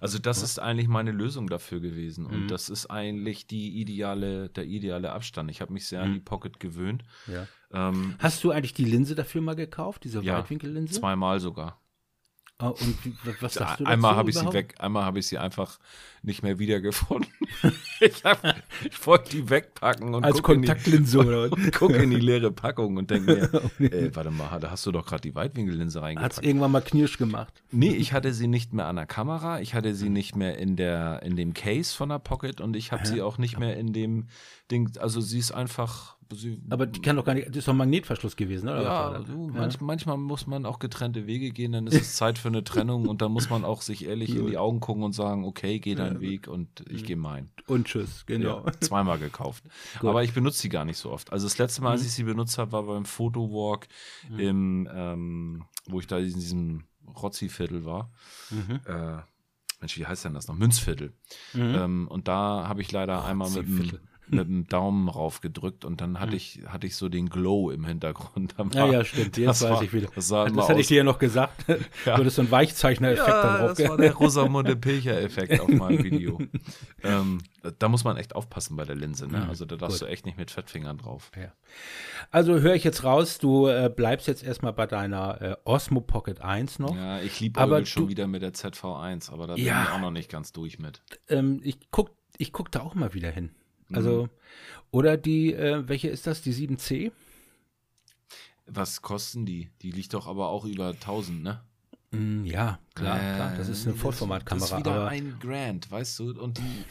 Also das ist eigentlich meine Lösung dafür gewesen. Und mhm. das ist eigentlich die ideale, der ideale Abstand. Ich habe mich sehr mhm. an die Pocket gewöhnt. Ja. Ähm, Hast du eigentlich die Linse dafür mal gekauft, diese ja, Weitwinkellinse? Zweimal sogar. Oh, und was sagst du Einmal habe ich sie weg, einmal habe ich sie einfach nicht mehr wiedergefunden. *laughs* ich, ich wollte die wegpacken und als Kontaktlinse in die, oder *laughs* und gucke in die leere Packung und denke mir, *laughs* oh, ey, warte mal, da hast du doch gerade die Weitwinkellinse reingepackt. Hat irgendwann mal knirsch gemacht? Nee, ich hatte sie nicht mehr an der Kamera, ich hatte sie nicht mehr in der in dem Case von der Pocket und ich habe sie auch nicht mehr in dem Ding, also sie ist einfach Sie, aber die kann doch gar nicht, das ist doch ein Magnetverschluss gewesen, oder? Ja, du, ja. Manch, manchmal muss man auch getrennte Wege gehen, dann ist es *laughs* Zeit für eine Trennung und dann muss man auch sich ehrlich in die Augen gucken und sagen, okay, geh deinen ja. Weg und ich gehe meinen. Und tschüss, genau. Ja, zweimal gekauft. *laughs* Gut. Aber ich benutze sie gar nicht so oft. Also das letzte Mal, als mhm. ich sie benutzt habe, war beim Fotowalk mhm. im, ähm, wo ich da in diesem Rotzi-Viertel war. Mhm. Äh, Mensch, wie heißt denn das noch? Münzviertel. Mhm. Ähm, und da habe ich leider einmal mit dem mit dem *laughs* Daumen rauf gedrückt und dann hatte hm. ich, hatte ich so den Glow im Hintergrund. War, *laughs* ja, ja, stimmt. Jetzt weiß war, ich wieder. Das, das hätte ich dir ja noch gesagt. *laughs* Ja. Du hattest so einen Weichzeichner-Effekt ja, da drauf. Das war der Rosamunde Pilcher-Effekt auf meinem Video. ähm, da muss man echt aufpassen bei der Linse. Ne? Hm, also da darfst Gut. du echt nicht mit Fettfingern drauf. Ja. Also höre ich jetzt raus, du äh, bleibst jetzt erstmal bei deiner äh, Osmo Pocket 1 noch. Ja, ich liebe schon wieder mit der ZV1, aber da bin ich auch noch nicht ganz durch mit. Ähm, ich gucke ich guck da auch mal wieder hin. Also, mhm. oder die, äh, welche ist das? Die 7C? Was kosten die? Die liegt doch aber auch über 1000, ne? Mm, ja, klar, äh, klar. Das ist eine Vollformatkamera. Das ist wieder ein Grand, weißt du? Und die,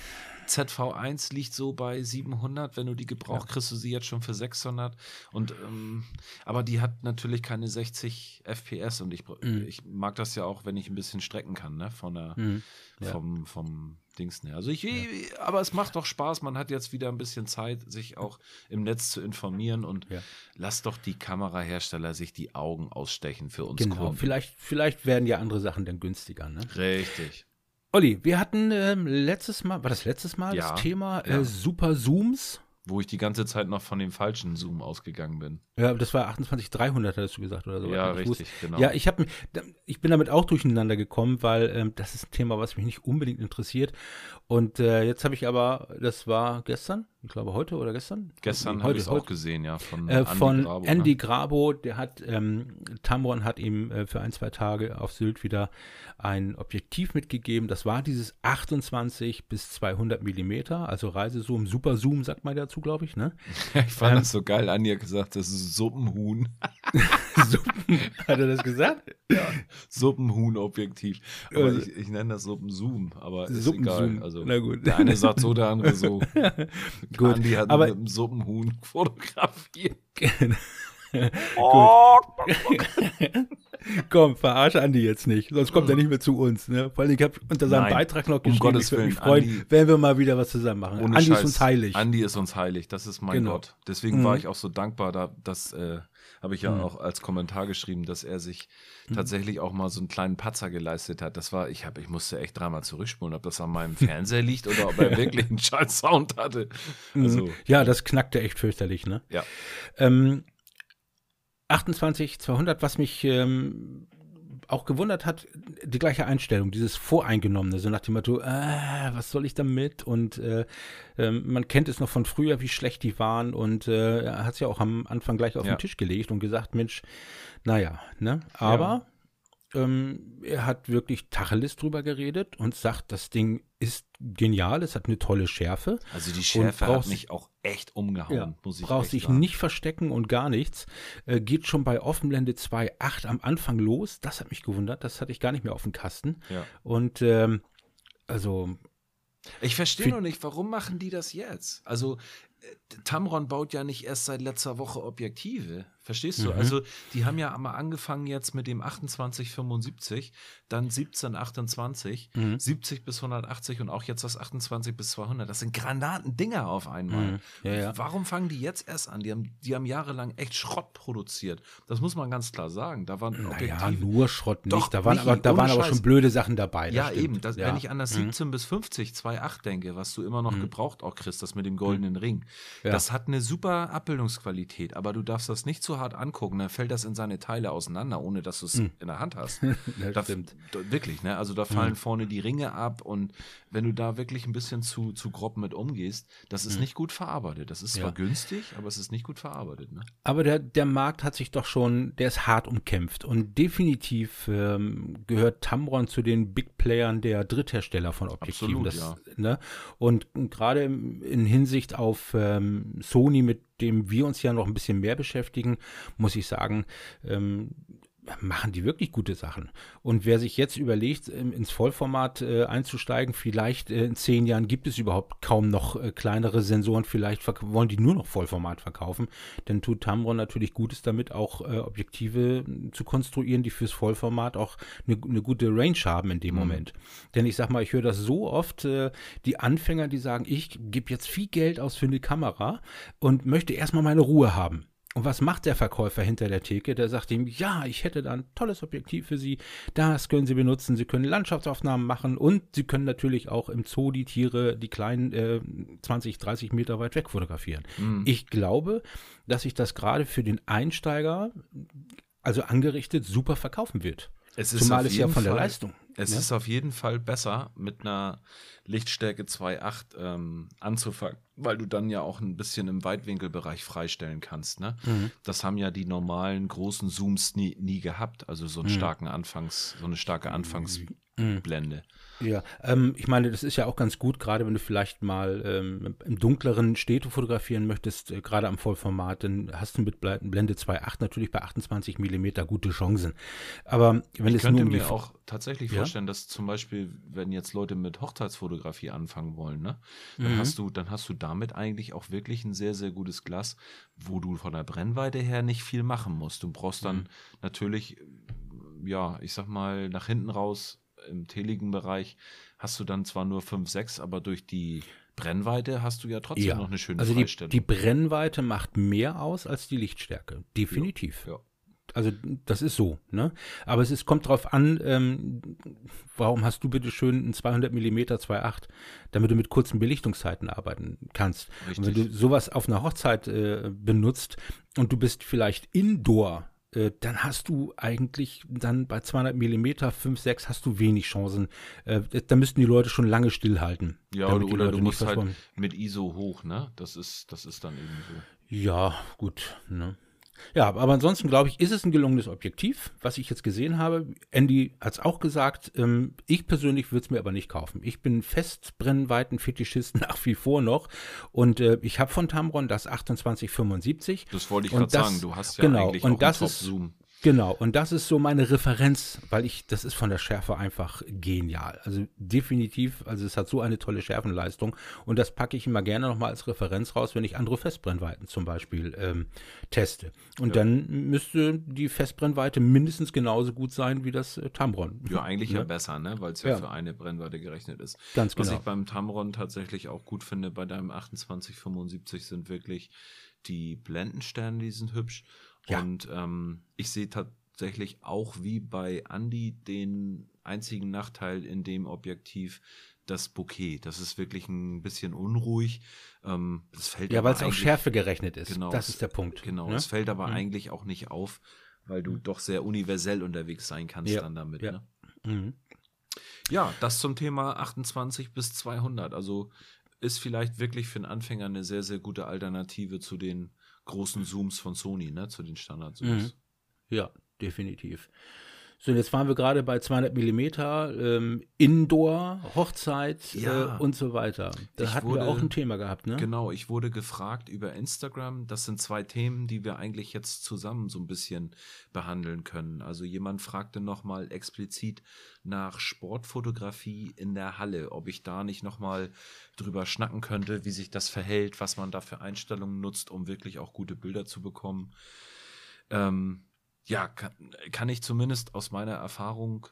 ZV1 liegt so bei 700. Wenn du die gebraucht, kriegst du sie jetzt schon für 600. Und, ähm, aber die hat natürlich keine 60 FPS und ich, mhm. ich mag das ja auch, wenn ich ein bisschen strecken kann, ne? Von der, mhm. ja. vom, vom Dings ne. Also ich, ja. aber es macht doch Spaß. Man hat jetzt wieder ein bisschen Zeit, sich auch im Netz zu informieren und ja. lass doch die Kamerahersteller sich die Augen ausstechen für uns genau. Kunden. Vielleicht, vielleicht werden ja andere Sachen dann günstiger, ne? Richtig. Olli, wir hatten ähm, letztes Mal, war das letztes Mal ja, das Thema äh, Super Zooms? Wo ich die ganze Zeit noch von dem falschen Zoom ausgegangen bin. Ja, das war 28300, hattest du gesagt oder so. Ja, richtig, wusste. genau. Ja, ich, hab, ich bin damit auch durcheinander gekommen, weil ähm, das ist ein Thema, was mich nicht unbedingt interessiert. Und äh, jetzt habe ich aber, das war gestern, ich glaube heute oder gestern? Gestern habe ich es auch gesehen, ja, von, äh, Andy, von Grabo, Andy ne? Grabo. Der hat, ähm, Tamron hat ihm äh, für ein, zwei Tage auf Sylt wieder ein Objektiv mitgegeben. Das war dieses 28 bis 200 Millimeter, also Reisezoom, Super Zoom, sagt man dazu, glaube ich, ne? *laughs* ich fand ähm, das so geil. Andi hat gesagt, das ist Suppenhuhn. *laughs* Suppen, hat er das gesagt? Ja, Suppenhuhn-Objektiv. Also, ich, ich, nenne das Suppenzoom, aber ist egal. Also, Na gut. Der eine sagt so, der andere so. *laughs* Gut, Andi hat aber, mit einem Suppenhuhn *laughs* fotografiert. *laughs* oh. Komm, verarsche Andi jetzt nicht, sonst kommt er nicht mehr zu uns. Ne? Vor allem, ich habe unter seinem Nein, Beitrag noch geschrieben, um Gottes ich würde mich freuen, Andi, wenn wir mal wieder was zusammen machen. Andi Scheiß, ist uns heilig. Andi ist uns heilig, das ist mein genau. Gott. Deswegen mhm. war ich auch so dankbar, da, dass äh, habe ich ja mhm. auch als Kommentar geschrieben, dass er sich mhm. tatsächlich auch mal so einen kleinen Patzer geleistet hat. Das war, ich habe, ich musste echt dreimal zurückspulen, ob das an meinem Fernseher liegt oder ob er *laughs* wirklich einen scheiß Sound hatte. Mhm. Also, ja, das knackte echt fürchterlich, ne? Ja. Ähm, 28 200, was mich ähm, auch gewundert hat, die gleiche Einstellung, dieses Voreingenommene, so nach dem Motto, äh, was soll ich damit? Und äh, äh, man kennt es noch von früher, wie schlecht die waren und äh, er hat es ja auch am Anfang gleich auf ja. den Tisch gelegt und gesagt, Mensch, naja, ne? Aber ja. Ähm, er hat wirklich Tacheles drüber geredet und sagt, das Ding ist genial, es hat eine tolle Schärfe. Also die Schärfe hat mich auch echt umgehauen, ja, muss ich Brauchst dich sagen. nicht verstecken und gar nichts. Äh, geht schon bei Offenblende 2.8 am Anfang los. Das hat mich gewundert, das hatte ich gar nicht mehr auf dem Kasten. Ja. Und ähm, also ich verstehe noch nicht, warum machen die das jetzt? Also Tamron baut ja nicht erst seit letzter Woche Objektive. Verstehst du? Mhm. Also, die haben ja mal angefangen jetzt mit dem 2875, dann 1728, mhm. 70 bis 180 und auch jetzt das 28 bis 200. Das sind Granatendinger auf einmal. Mhm. Ja, ja. Warum fangen die jetzt erst an? Die haben, die haben jahrelang echt Schrott produziert. Das muss man ganz klar sagen. Da waren naja, Objektive. nur Schrott nicht. Doch, da waren, aber, da waren aber schon blöde Sachen dabei. Ja, eben. Das, ja. Wenn ich an das 17 mhm. bis 50, 2,8 denke, was du immer noch mhm. gebraucht auch kriegst, das mit dem goldenen Ring. Das hat eine super Abbildungsqualität, aber du darfst das nicht zu hart angucken, dann fällt das in seine Teile auseinander, ohne dass du es hm. in der Hand hast. *laughs* das da, stimmt. Wirklich, ne? Also da fallen hm. vorne die Ringe ab und wenn du da wirklich ein bisschen zu, zu grob mit umgehst, das ist hm. nicht gut verarbeitet. Das ist zwar ja. günstig, aber es ist nicht gut verarbeitet. Ne? Aber der, der Markt hat sich doch schon, der ist hart umkämpft und definitiv ähm, gehört Tamron zu den Big Playern der Dritthersteller von Objektiven. Absolut, das, ja. ne? Und gerade in Hinsicht auf ähm, Sony, mit dem wir uns ja noch ein bisschen mehr beschäftigen, muss ich sagen, ähm, machen die wirklich gute Sachen. Und wer sich jetzt überlegt, ins Vollformat äh, einzusteigen, vielleicht äh, in zehn Jahren gibt es überhaupt kaum noch äh, kleinere Sensoren, vielleicht wollen die nur noch Vollformat verkaufen, dann tut Tamron natürlich Gutes damit, auch Objektive zu konstruieren, die fürs Vollformat auch eine ne gute Range haben in dem mhm. Moment. Denn ich sag mal, ich höre das so oft, die Anfänger, die sagen, ich gebe jetzt viel Geld aus für eine Kamera und möchte erstmal meine Ruhe haben. Und was macht der Verkäufer hinter der Theke? Der sagt ihm, ja, ich hätte da ein tolles Objektiv für Sie. Das können Sie benutzen. Sie können Landschaftsaufnahmen machen und Sie können natürlich auch im Zoo die Tiere, die kleinen, äh, 20, 30 Meter weit weg fotografieren. Mhm. Ich glaube, dass sich das gerade für den Einsteiger, also angerichtet, super verkaufen wird. Es Zumal es ja von Fall, der Leistung. Es ja? ist auf jeden Fall besser, mit einer Lichtstärke 2.8 ähm, anzufangen weil du dann ja auch ein bisschen im Weitwinkelbereich freistellen kannst. Ne? Mhm. Das haben ja die normalen großen Zooms nie, nie gehabt, also so einen mhm. starken Anfangs, so eine starke Anfangsblende. Ja, ähm, ich meine, das ist ja auch ganz gut, gerade wenn du vielleicht mal ähm, im dunkleren Städte fotografieren möchtest, äh, gerade am Vollformat, dann hast du mit Blende 2.8 natürlich bei 28 Millimeter gute Chancen. Aber wenn ich es könnte nur um mir auch tatsächlich ja? vorstellen, dass zum Beispiel, wenn jetzt Leute mit Hochzeitsfotografie anfangen wollen, ne, dann mhm. hast du, dann hast du damit eigentlich auch wirklich ein sehr, sehr gutes Glas, wo du von der Brennweite her nicht viel machen musst. Du brauchst dann mhm. natürlich, ja, ich sag mal, nach hinten raus im teligen Bereich hast du dann zwar nur 5, 6, aber durch die Brennweite hast du ja trotzdem ja. noch eine schöne also Freistellung. Die, die Brennweite macht mehr aus als die Lichtstärke. Definitiv. Ja. ja. Also das ist so, ne? Aber es ist, kommt drauf an, ähm, warum hast du bitte schön ein 200 mm 2.8, damit du mit kurzen Belichtungszeiten arbeiten kannst. Wenn du sowas auf einer Hochzeit äh, benutzt und du bist vielleicht indoor äh, dann hast du eigentlich dann bei 200 mm 5, 6 hast du wenig Chancen. Äh, da müssten die Leute schon lange stillhalten. Ja, oder, oder du musst halt mit ISO hoch, ne? Das ist, das ist dann eben so. Ja, gut, ne? Ja, aber ansonsten glaube ich, ist es ein gelungenes Objektiv, was ich jetzt gesehen habe. Andy hat es auch gesagt. Ähm, ich persönlich würde es mir aber nicht kaufen. Ich bin Festbrennweiten-Fetischist *laughs* nach wie vor noch. Und äh, ich habe von Tamron das 2875. Das wollte ich gerade sagen. Du hast ja genau, eigentlich und auch das Top-Zoom. Genau, und das ist so meine Referenz, weil ich, das ist von der Schärfe einfach genial. Also definitiv, also es hat so eine tolle Schärfenleistung und das packe ich immer gerne nochmal als Referenz raus, wenn ich andere Festbrennweiten zum Beispiel ähm, teste. Und ja. dann müsste die Festbrennweite mindestens genauso gut sein wie das äh, Tamron. Ja, eigentlich ja, *laughs* ja besser, ne? weil es ja, ja, für eine Brennweite gerechnet ist. Ganz genau. Was ich beim Tamron tatsächlich auch gut finde, bei deinem 2875 sind wirklich die Blendensterne, die sind hübsch. Ja. Und ähm, ich sehe tatsächlich auch wie bei Andy den einzigen Nachteil in dem Objektiv, das Bouquet. Das ist wirklich ein bisschen unruhig. Ähm, das fällt ja, weil es auf Schärfe gerechnet ist. Genau, das ist der Punkt. Genau, ne? es fällt aber mhm. eigentlich auch nicht auf, weil du mhm. doch sehr universell unterwegs sein kannst ja. dann damit. Ja. Ne? Mhm. ja, das zum Thema 28 bis 200. Also ist vielleicht wirklich für einen Anfänger eine sehr, sehr gute Alternative zu den großen Zooms von Sony, ne, zu den Standard-Zooms. Mhm. Ja, definitiv. So, jetzt waren wir gerade bei 200 Millimeter, ähm, Indoor, Hochzeit ja, äh, und so weiter. Da hatten wurde, wir auch ein Thema gehabt, ne? Genau, ich wurde gefragt über Instagram. Das sind zwei Themen, die wir eigentlich jetzt zusammen so ein bisschen behandeln können. Also jemand fragte nochmal explizit nach Sportfotografie in der Halle, ob ich da nicht nochmal drüber schnacken könnte, wie sich das verhält, was man da für Einstellungen nutzt, um wirklich auch gute Bilder zu bekommen. Ähm, ja, kann, kann ich zumindest aus meiner Erfahrung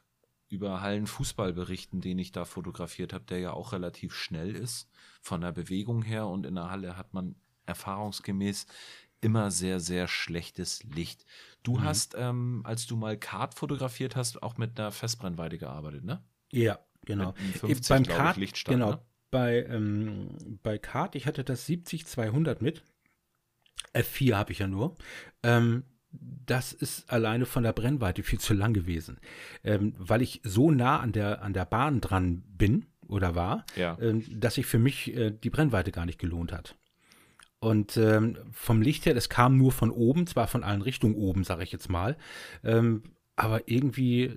über Hallenfußball berichten, den ich da fotografiert habe, der ja auch relativ schnell ist von der Bewegung her und in der Halle hat man erfahrungsgemäß immer sehr, sehr schlechtes Licht. Du mhm. hast, ähm, als du mal Kart fotografiert hast, auch mit einer Festbrennweite gearbeitet, ne? Ja, genau. 50, Beim Kart, Lichtstand, genau. Ne? Bei, ähm, bei Kart, ich hatte das 70-200 mit. F4 habe ich ja nur. Ähm, das ist alleine von der Brennweite viel zu lang gewesen. Ähm, weil ich so nah an der, an der Bahn dran bin oder war, ja. ähm, dass sich für mich äh, die Brennweite gar nicht gelohnt hat. Und ähm, vom Licht her, das kam nur von oben, zwar von allen Richtungen oben, sage ich jetzt mal. Ähm, aber irgendwie,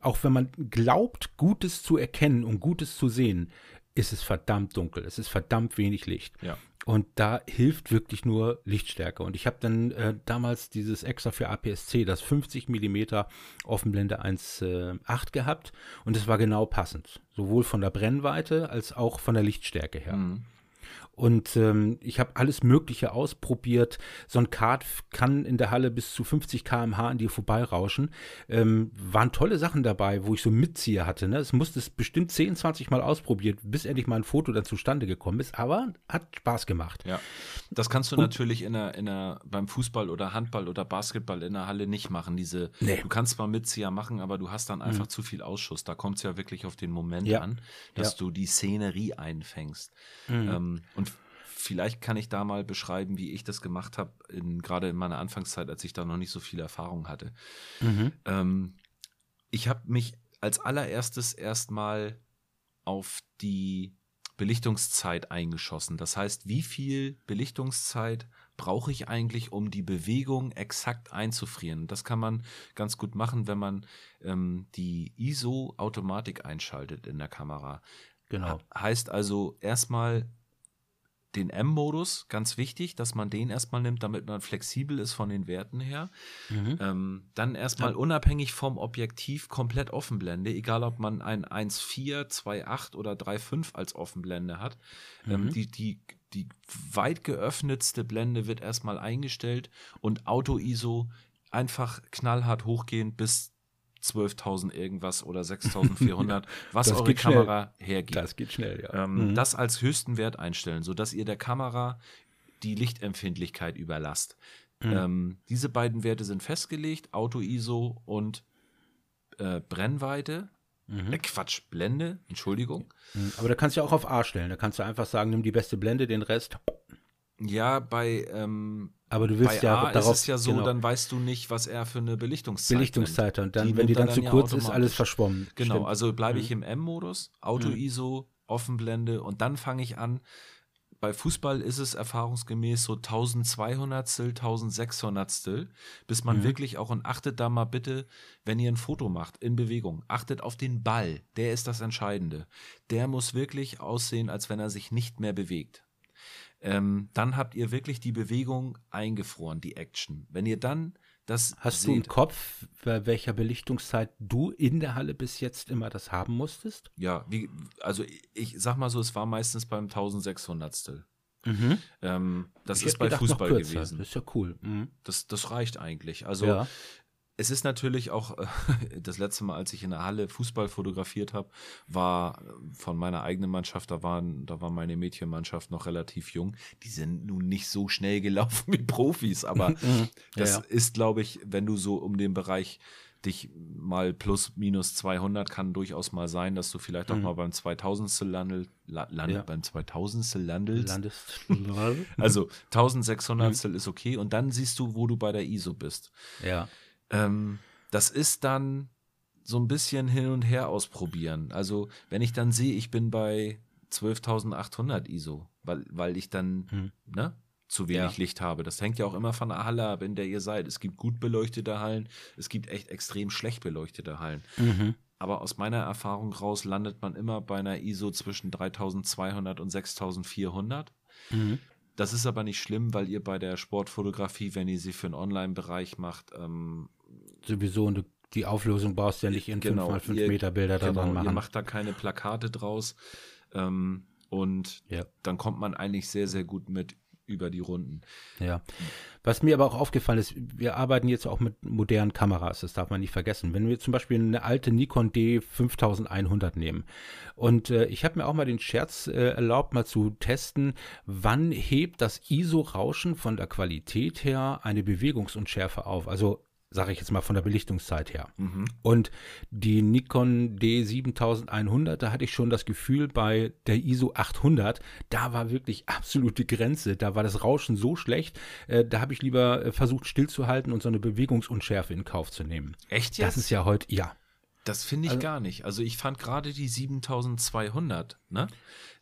auch wenn man glaubt, Gutes zu erkennen und Gutes zu sehen, ist es verdammt dunkel. Es ist verdammt wenig Licht. Ja. Und da hilft wirklich nur Lichtstärke. Und ich habe dann äh, damals dieses extra für APS-C, das 50 mm Offenblende 1.8 äh, gehabt. Und es war genau passend. Sowohl von der Brennweite als auch von der Lichtstärke her. Mhm. Und ähm, ich habe alles Mögliche ausprobiert. So ein Kart kann in der Halle bis zu 50 km/h an dir vorbeirauschen. Ähm, waren tolle Sachen dabei, wo ich so Mitzieher hatte. Ne? Es musste es bestimmt 10, 20 Mal ausprobiert, bis endlich mal ein Foto dann zustande gekommen ist. Aber hat Spaß gemacht. Ja, das kannst du Und, natürlich in der, in der, beim Fußball oder Handball oder Basketball in der Halle nicht machen. Diese, nee. Du kannst zwar Mitzieher machen, aber du hast dann einfach mhm. zu viel Ausschuss. Da kommt es ja wirklich auf den Moment ja. an, dass ja. du die Szenerie einfängst. Mhm. Ähm, und vielleicht kann ich da mal beschreiben, wie ich das gemacht habe, gerade in meiner Anfangszeit, als ich da noch nicht so viel Erfahrung hatte. Mhm. Ähm, ich habe mich als allererstes erstmal auf die Belichtungszeit eingeschossen. Das heißt, wie viel Belichtungszeit brauche ich eigentlich, um die Bewegung exakt einzufrieren? Das kann man ganz gut machen, wenn man ähm, die ISO-Automatik einschaltet in der Kamera. Genau. Heißt also erstmal den M-Modus, ganz wichtig, dass man den erstmal nimmt, damit man flexibel ist von den Werten her. Mhm. Ähm, dann erstmal ja. unabhängig vom Objektiv komplett Offenblende, egal ob man ein 1.4, 2.8 oder 3.5 als Offenblende hat. Ähm, mhm. Ähm, die, die, die weit geöffnetste Blende wird erstmal eingestellt und Auto-ISO einfach knallhart hochgehen bis 12.000 irgendwas oder *laughs* 6.400, was das eure Kamera schnell. hergibt. Das geht schnell, ja. Ähm, mhm. Das als höchsten Wert einstellen, sodass ihr der Kamera die Lichtempfindlichkeit überlasst. Mhm. Ähm, diese beiden Werte sind festgelegt, Auto-ISO und äh, Brennweite. Mhm. Äh, Quatsch, Blende, Entschuldigung. Mhm. Aber da kannst du ja auch auf A stellen. Da kannst du einfach sagen, nimm die beste Blende, den Rest. Ja, bei ähm, aber du willst Bei ja A darauf, ist es ja so, genau. dann weißt du nicht, was er für eine Belichtungszeit Belichtungszeit und dann, die wenn die dann, dann zu ja kurz ist, alles verschwommen. Genau, Stimmt. also bleibe ich mhm. im M-Modus, Auto-ISO, mhm. Offenblende und dann fange ich an. Bei Fußball ist es erfahrungsgemäß so 1200 1600 bis man mhm. wirklich auch und achtet da mal bitte, wenn ihr ein Foto macht in Bewegung, achtet auf den Ball, der ist das Entscheidende. Der muss wirklich aussehen, als wenn er sich nicht mehr bewegt ähm, dann habt ihr wirklich die Bewegung eingefroren, die Action. Wenn ihr dann das Hast seht, du im Kopf, bei welcher Belichtungszeit du in der Halle bis jetzt immer das haben musstest? Ja, wie, also ich sag mal so, es war meistens beim 1600. Mhm. Ähm, das ich ist bei gedacht, Fußball gewesen. Das ist ja cool. Mhm. Das, das reicht eigentlich. Also ja. Es ist natürlich auch, äh, *laughs* das letzte Mal, als ich in der Halle Fußball fotografiert habe, war äh, von meiner eigenen Mannschaft, da, waren, da war meine Mädchenmannschaft noch relativ jung. Die sind nun nicht so schnell gelaufen *laughs* wie Profis, aber *laughs* mhm. das ja, ja. ist, glaube ich, wenn du so um den Bereich dich mal plus minus 200 kann durchaus mal sein, dass du vielleicht auch mhm. mal beim 2000 landel, land, ja. beim 2000 landelst. Landest. also 1600 mhm. ist okay und dann siehst du, wo du bei der ISO bist. Ja. Ähm, das ist dann so ein bisschen hin und her ausprobieren. Also, wenn ich dann sehe, ich bin bei 12.800 ISO, weil, weil ich dann hm. ne, zu wenig ja. Licht habe. Das hängt ja auch immer von der Halle ab, in der ihr seid. Es gibt gut beleuchtete Hallen, es gibt echt extrem schlecht beleuchtete Hallen. Mhm. Aber aus meiner Erfahrung raus landet man immer bei einer ISO zwischen 3200 und 6400. Mhm. Das ist aber nicht schlimm, weil ihr bei der Sportfotografie, wenn ihr sie für einen Online-Bereich macht, ähm, sowieso und die Auflösung brauchst du ja nicht in genau, 5x5 Meter Bilder genau, daran machen. Ihr macht da keine Plakate draus. Ähm, und ja. dann kommt man eigentlich sehr, sehr gut mit über die Runden. Ja. Was mir aber auch aufgefallen ist, wir arbeiten jetzt auch mit modernen Kameras, das darf man nicht vergessen. Wenn wir zum Beispiel eine alte Nikon D5100 nehmen und äh, ich habe mir auch mal den Scherz äh, erlaubt, mal zu testen, wann hebt das ISO-Rauschen von der Qualität her eine Bewegungsunschärfe auf? Also sage ich jetzt mal von der Belichtungszeit her. Mhm. Und die Nikon D7100, da hatte ich schon das Gefühl, bei der ISO 800, da war wirklich absolute Grenze. Da war das Rauschen so schlecht, äh, da habe ich lieber äh, versucht stillzuhalten und so eine Bewegungsunschärfe in Kauf zu nehmen. Echt jetzt? Das ist ja heute, ja. Das finde ich also, gar nicht. Also ich fand gerade die 7200, ne?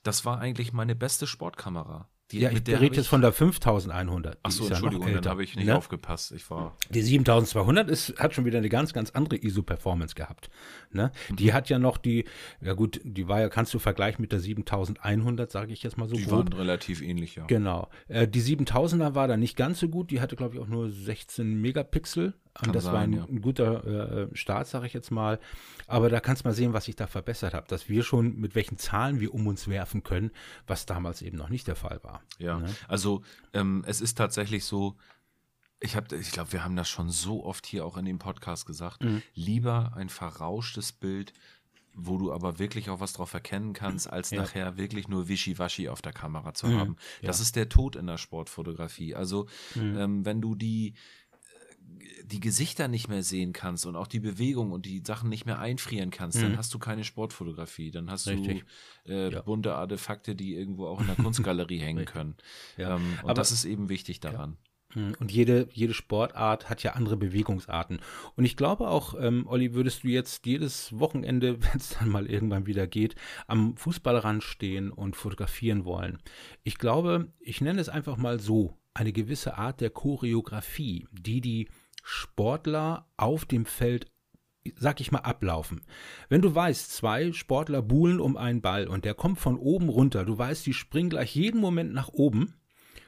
Das war eigentlich meine beste Sportkamera. Die, ja, ich rede jetzt von der 5100. Ach so, Entschuldigung, ja dann habe ich nicht ne? aufgepasst. Ich war die 7200 ist, hat schon wieder eine ganz, ganz andere ISO-Performance gehabt. Ne? Mhm. Die hat ja noch die, ja gut, die war ja, kannst du vergleichen mit der 7100, sage ich jetzt mal so Die grob. waren relativ ähnlich, ja. Genau. Äh, die 7000er war da nicht ganz so gut. Die hatte, glaube ich, auch nur 16 Megapixel. Kann das sein, war ein, ja. ein guter äh, Start, sage ich jetzt mal. Aber da kannst du mal sehen, was sich da verbessert hat, dass wir schon mit welchen Zahlen wir um uns werfen können, was damals eben noch nicht der Fall war. Ja, ne? also ähm, es ist tatsächlich so, ich habe, ich glaube, wir haben das schon so oft hier auch in dem Podcast gesagt. Mhm. Lieber ein verrauschtes Bild, wo du aber wirklich auch was drauf erkennen kannst, als ja. nachher wirklich nur Wischiwaschi auf der Kamera zu mhm. haben. Das ja. ist der Tod in der Sportfotografie. Also mhm. ähm, wenn du die die Gesichter nicht mehr sehen kannst und auch die Bewegung und die Sachen nicht mehr einfrieren kannst, mhm. dann hast du keine Sportfotografie. Dann hast Richtig. du äh, ja. bunte Artefakte, die irgendwo auch in der Kunstgalerie *laughs* hängen können. Ja. Ähm, und Aber, das ist eben wichtig daran. Hm, und jede, jede Sportart hat ja andere Bewegungsarten. Und ich glaube auch, ähm, Olli, würdest du jetzt jedes Wochenende, *laughs* wenn es dann mal irgendwann wieder geht, am Fußballrand stehen und fotografieren wollen. Ich glaube, ich nenne es einfach mal so, eine gewisse Art der Choreografie, die die Sportler auf dem Feld sag ich mal, ablaufen. Wenn du weißt, zwei Sportler buhlen um einen Ball und der kommt von oben runter, du weißt, die springen gleich jeden Moment nach oben,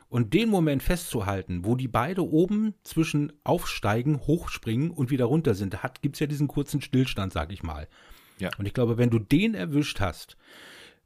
und den Moment festzuhalten, wo die beide oben zwischen aufsteigen, hochspringen und wieder runter sind, da gibt es ja diesen kurzen Stillstand, sag ich mal. Ja. Und ich glaube, wenn du den erwischt hast,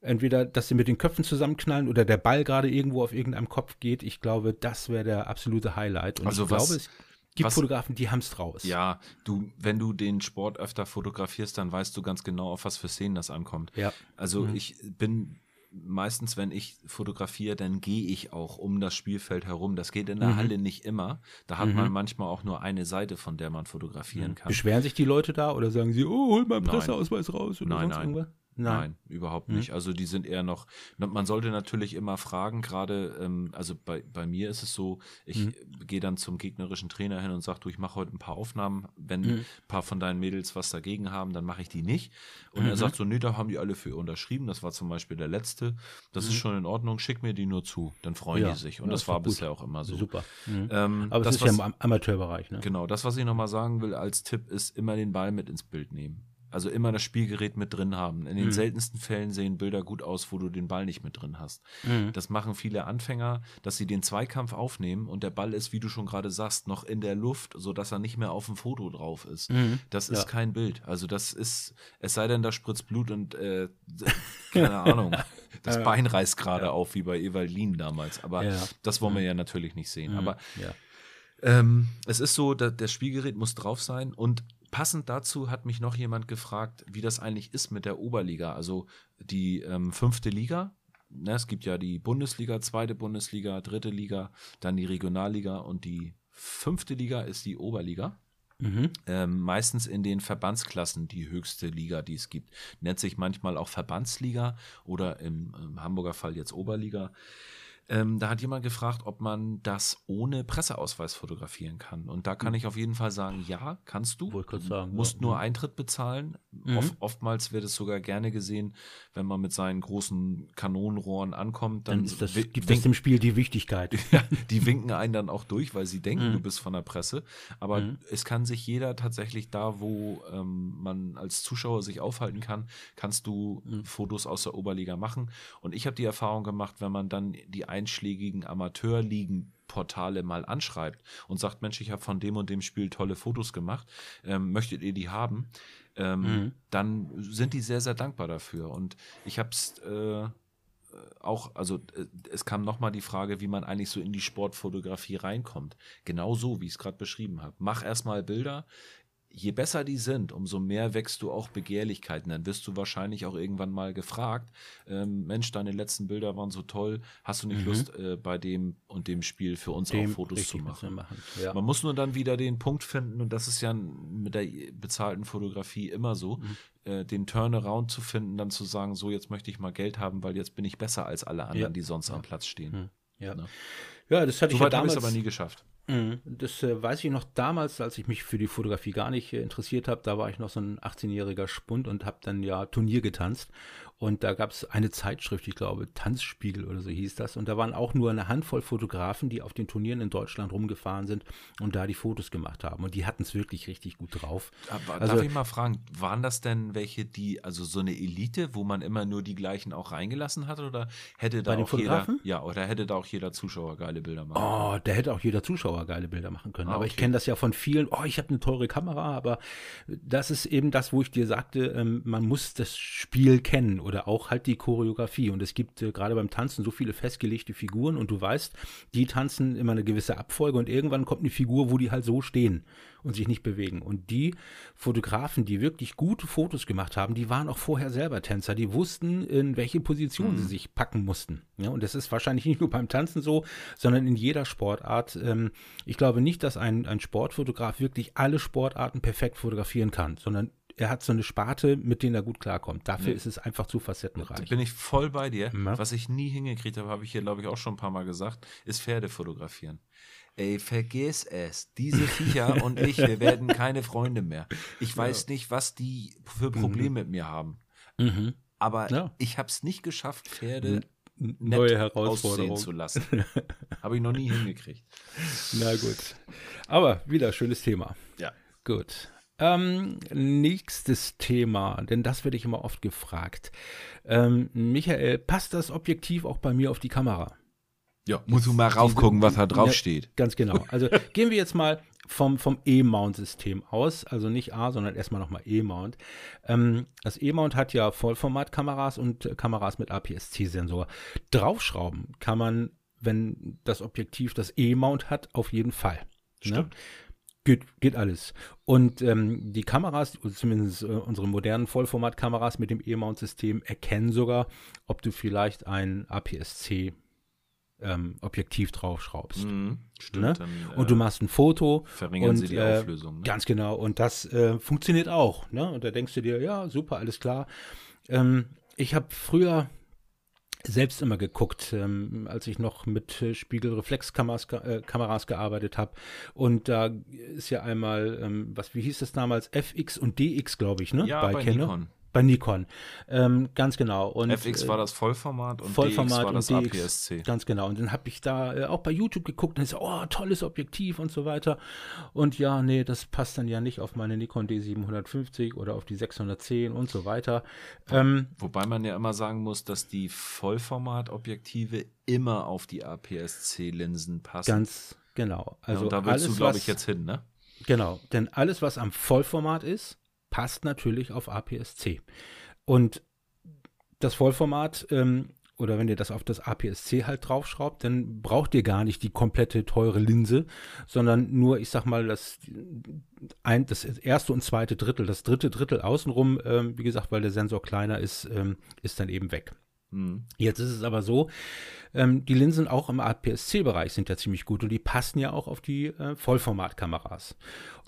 entweder, dass sie mit den Köpfen zusammenknallen oder der Ball gerade irgendwo auf irgendeinem Kopf geht, ich glaube, das wäre der absolute Highlight. Und also ich was, glaube, es gibt was, Fotografen, die haben es draus. Ja, du, wenn du den Sport öfter fotografierst, dann weißt du ganz genau, auf was für Szenen das ankommt. Ja. Also mhm. ich bin meistens, wenn ich fotografiere, dann gehe ich auch um das Spielfeld herum. Das geht in der mhm. Halle nicht immer. Da hat mhm. man manchmal auch nur eine Seite, von der man fotografieren mhm. kann. Beschweren sich die Leute da oder sagen sie, oh, hol mal Presseausweis raus oder nein, sonst nein. irgendwas? Nein, Nein überhaupt mhm. nicht. Also die sind eher noch, man sollte natürlich immer fragen, gerade, ähm, also bei, bei mir ist es so, ich mhm. gehe dann zum gegnerischen Trainer hin und sage, du, ich mache heute ein paar Aufnahmen, wenn mhm. ein paar von deinen Mädels was dagegen haben, dann mache ich die nicht. Und er mhm. sagt so, nee, da haben die alle für unterschrieben, das war zum Beispiel der letzte, das ist mhm. schon in Ordnung, schick mir die nur zu, dann freuen ja. die sich. Und ja, das, das war bisher auch immer so. Super. Ähm, Aber das ist was, ja im Amateurbereich, ne? Genau, das, was ich nochmal sagen will als Tipp, ist immer den Ball mit ins Bild nehmen. Also immer das Spielgerät mit drin haben. In den mhm. seltensten Fällen sehen Bilder gut aus, wo du den Ball nicht mit drin hast. Mhm. Das machen viele Anfänger, dass sie den Zweikampf aufnehmen und der Ball ist, wie du schon gerade sagst, noch in der Luft, sodass er nicht mehr auf dem Foto drauf ist. Mhm. Das ist ja. kein Bild. Also das ist, es sei denn, da spritzt Blut und äh, *laughs* keine Ahnung, *laughs* das Bein reißt gerade ja. auf, wie bei Evalin damals. Aber ja. das wollen wir mhm. ja natürlich nicht sehen. Mhm. Aber ähm, es ist so, das Spielgerät muss drauf sein und Passend dazu hat mich noch jemand gefragt, wie das eigentlich ist mit der Oberliga, also die ähm, fünfte Liga. Ne, es gibt ja die Bundesliga, zweite Bundesliga, dritte Liga, dann die Regionalliga und die fünfte Liga ist die Oberliga. Mhm. Ähm, meistens in den Verbandsklassen die höchste Liga, die es gibt. Nennt sich manchmal auch Verbandsliga oder im, im Hamburger Fall jetzt Oberliga. Ähm, da hat jemand gefragt, ob man das ohne Presseausweis fotografieren kann. Und da kann hm. ich auf jeden Fall sagen, ja, kannst du. Wollte sagen, musst ja. nur hm. Eintritt bezahlen. Mhm. Oft, oftmals wird es sogar gerne gesehen, wenn man mit seinen großen Kanonenrohren ankommt. Dann, dann ist das, gibt es dem Spiel die Wichtigkeit. *laughs* ja, die winken einen dann auch durch, weil sie denken, mhm. du bist von der Presse. Aber mhm. es kann sich jeder tatsächlich da, wo ähm, man als Zuschauer sich aufhalten kann, kannst du hm. Fotos aus der Oberliga machen. Und ich habe die Erfahrung gemacht, wenn man dann die ein einschlägigen Amateurligen-Portale mal anschreibt und sagt, Mensch, ich habe von dem und dem Spiel tolle Fotos gemacht, ähm, möchtet ihr die haben? Ähm, mhm. Dann sind die sehr, sehr dankbar dafür. Und ich habe es äh, auch, also äh, es kam nochmal die Frage, wie man eigentlich so in die Sportfotografie reinkommt. Genau so, wie ich es gerade beschrieben habe. Mach erstmal Bilder, je besser die sind, umso mehr wächst du auch Begehrlichkeiten. Dann wirst du wahrscheinlich auch irgendwann mal gefragt, ähm, Mensch, deine letzten Bilder waren so toll, hast du nicht mhm. Lust, äh, bei dem und dem Spiel für uns dem auch Fotos zu machen? machen. Ja. Man muss nur dann wieder den Punkt finden, und das ist ja mit der bezahlten Fotografie immer so, mhm. äh, den Turnaround zu finden, dann zu sagen, so jetzt möchte ich mal Geld haben, weil jetzt bin ich besser als alle anderen, ja. die sonst ja. am Platz stehen. Mhm. Ja. Ne? ja, das hatte so ich ja damals aber nie geschafft. Mhm. Das äh, weiß ich noch damals, als ich mich für die Fotografie gar nicht äh, interessiert habe. Da war ich noch so ein 18-jähriger Spund und habe dann ja Turnier getanzt. Und da gab es eine Zeitschrift, ich glaube, Tanzspiegel oder so hieß das. Und da waren auch nur eine Handvoll Fotografen, die auf den Turnieren in Deutschland rumgefahren sind und da die Fotos gemacht haben. Und die hatten es wirklich richtig gut drauf. Aber also, darf ich mal fragen, waren das denn welche, die, also so eine Elite, wo man immer nur die gleichen auch reingelassen hat? Oder hätte da auch jeder, ja, oder hätte da auch jeder Zuschauer geile Bilder machen können? Oh, da hätte auch jeder Zuschauer geile Bilder machen können. Ah, aber okay. ich kenne das ja von vielen, oh, ich habe eine teure Kamera, aber das ist eben das, wo ich dir sagte, ähm, man muss das Spiel kennen oder auch halt die Choreografie. Und es gibt äh, gerade beim Tanzen so viele festgelegte Figuren und du weißt, die tanzen immer eine gewisse Abfolge und irgendwann kommt eine Figur, wo die halt so stehen und sich nicht bewegen. Und die Fotografen, die wirklich gute Fotos gemacht haben, die waren auch vorher selber Tänzer. Die wussten, in welche Position mhm. sie sich packen mussten. Ja, und das ist wahrscheinlich nicht nur beim Tanzen so, sondern in jeder Sportart. Ähm, ich glaube nicht, dass ein, ein Sportfotograf wirklich alle Sportarten perfekt fotografieren kann, sondern er hat so eine Sparte, mit denen er gut klarkommt. Dafür ja. ist es einfach zu facettenreich. Da bin ich voll bei dir. Ja. Was ich nie hingekriegt habe, habe ich hier, glaube ich, auch schon ein paar Mal gesagt, ist Pferde fotografieren. Ey, vergiss es. Diese Viecher *laughs* und ich, wir werden keine Freunde mehr. Ich weiß ja. nicht, was die für Probleme mhm. mit mir haben. Mhm. Aber ja. ich habe es nicht geschafft, Pferde neue Herausforderungen zu lassen. *laughs* Habe ich noch nie hingekriegt. Na gut. Aber wieder schönes Thema. Ja. Gut. Ähm, nächstes Thema, denn das werde ich immer oft gefragt. Ähm, Michael, passt das Objektiv auch bei mir auf die Kamera? Ja, muss du mal raufgucken, was da drauf steht. Ja, ganz genau. Also *laughs* gehen wir jetzt mal vom, vom E-Mount-System aus, also nicht A, sondern erstmal nochmal E-Mount. Ähm, das E-Mount hat ja Vollformatkameras und Kameras mit APS-C-Sensor. Draufschrauben kann man, wenn das Objektiv das E-Mount hat, auf jeden Fall. Ne? Stimmt. Ne? Geht, geht alles. Und ähm, die Kameras, zumindest äh, unsere modernen Vollformatkameras mit dem E-Mount-System, erkennen sogar, ob du vielleicht ein APS-C ähm, Objektiv draufschraubst. Mhm, stimmt, ne? dann, äh, und du machst ein Foto. Verringern und, sie die äh, Auflösung. Ne? Ganz genau. Und das äh, funktioniert auch. Ne? Und da denkst du dir, ja, super, alles klar. Ähm, ich habe früher selbst immer geguckt, ähm, als ich noch mit äh, Spiegelreflexkameras äh, Kameras gearbeitet habe. Und da ist ja einmal, ähm, was, wie hieß es damals? FX und DX, glaube ich, ne? Ja, bei, bei Nikon. Bei Nikon. Ähm, ganz genau. Und, FX war äh, das Vollformat und Vollformat DX war das DX, APS-C. Ganz genau. Und dann habe ich da äh, auch bei YouTube geguckt und so, oh, tolles Objektiv und so weiter. Und ja, nee, das passt dann ja nicht auf meine Nikon D750 oder auf die 610 und so weiter. Ähm, Wobei man ja immer sagen muss, dass die Vollformat-Objektive immer auf die APS-C-Linsen passen. Ganz genau. Also ja, da willst du, glaube ich, jetzt hin, ne? Genau, denn alles, was am Vollformat ist, passt natürlich auf APS-C. Und das Vollformat, ähm, oder wenn ihr das auf das APS-C halt draufschraubt, dann braucht ihr gar nicht die komplette teure Linse, sondern nur, ich sag mal, das, ein, das erste und zweite Drittel. Das dritte Drittel außenrum, ähm, wie gesagt, weil der Sensor kleiner ist, ähm, ist dann eben weg. Mhm. Jetzt ist es aber so, ähm, die Linsen auch im APS-C-Bereich sind ja ziemlich gut und die passen ja auch auf die äh, Vollformatkameras.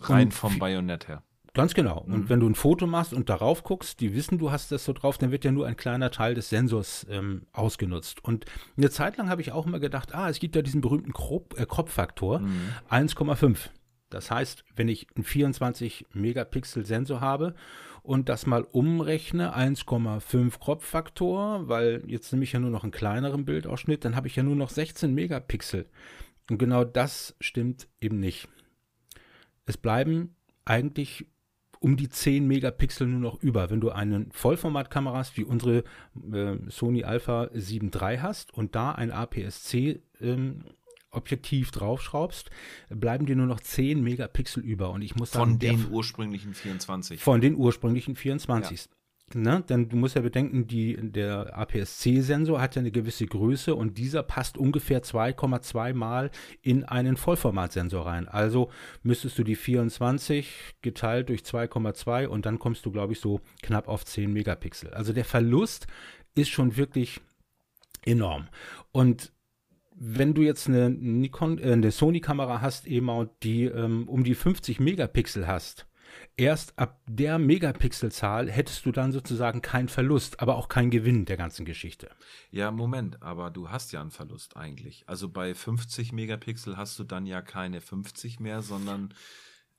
Rein und vom Bajonett her. Ganz genau. Und mhm. wenn du ein Foto machst und darauf guckst, die wissen, du hast das so drauf, dann wird ja nur ein kleiner Teil des Sensors ähm, ausgenutzt. Und eine Zeit lang habe ich auch immer gedacht, ah, es gibt ja diesen berühmten Crop-Faktor, äh, mhm. 1,5. Das heißt, wenn ich einen 24 Megapixel Sensor habe und das mal umrechne, 1,5 Crop-Faktor, weil jetzt nehme ich ja nur noch einen kleineren Bildausschnitt, dann habe ich ja nur noch 16 Megapixel. Und genau das stimmt eben nicht. Es bleiben eigentlich um die 10 Megapixel nur noch über. Wenn du einen Vollformatkamera hast, wie unsere äh, Sony Alpha 7 III hast und da ein APS-C ähm, Objektiv draufschraubst, bleiben dir nur noch 10 Megapixel über. Und ich muss sagen, von den ursprünglichen 24. Von den ursprünglichen 24. Ja. Ne? Denn du musst ja bedenken, die, der APS-C-Sensor hat ja eine gewisse Größe und dieser passt ungefähr 2,2 Mal in einen Vollformatsensor rein. Also müsstest du die 24 geteilt durch 2,2 und dann kommst du, glaube ich, so knapp auf 10 Megapixel. Also der Verlust ist schon wirklich enorm. Und wenn du jetzt eine äh, eine Sony-Kamera hast, eben die ähm, um die 50 Megapixel hast, Erst ab der Megapixelzahl hättest du dann sozusagen keinen Verlust, aber auch keinen Gewinn der ganzen Geschichte. Ja, Moment, aber du hast ja einen Verlust eigentlich. Also bei 50 Megapixel hast du dann ja keine 50 mehr, sondern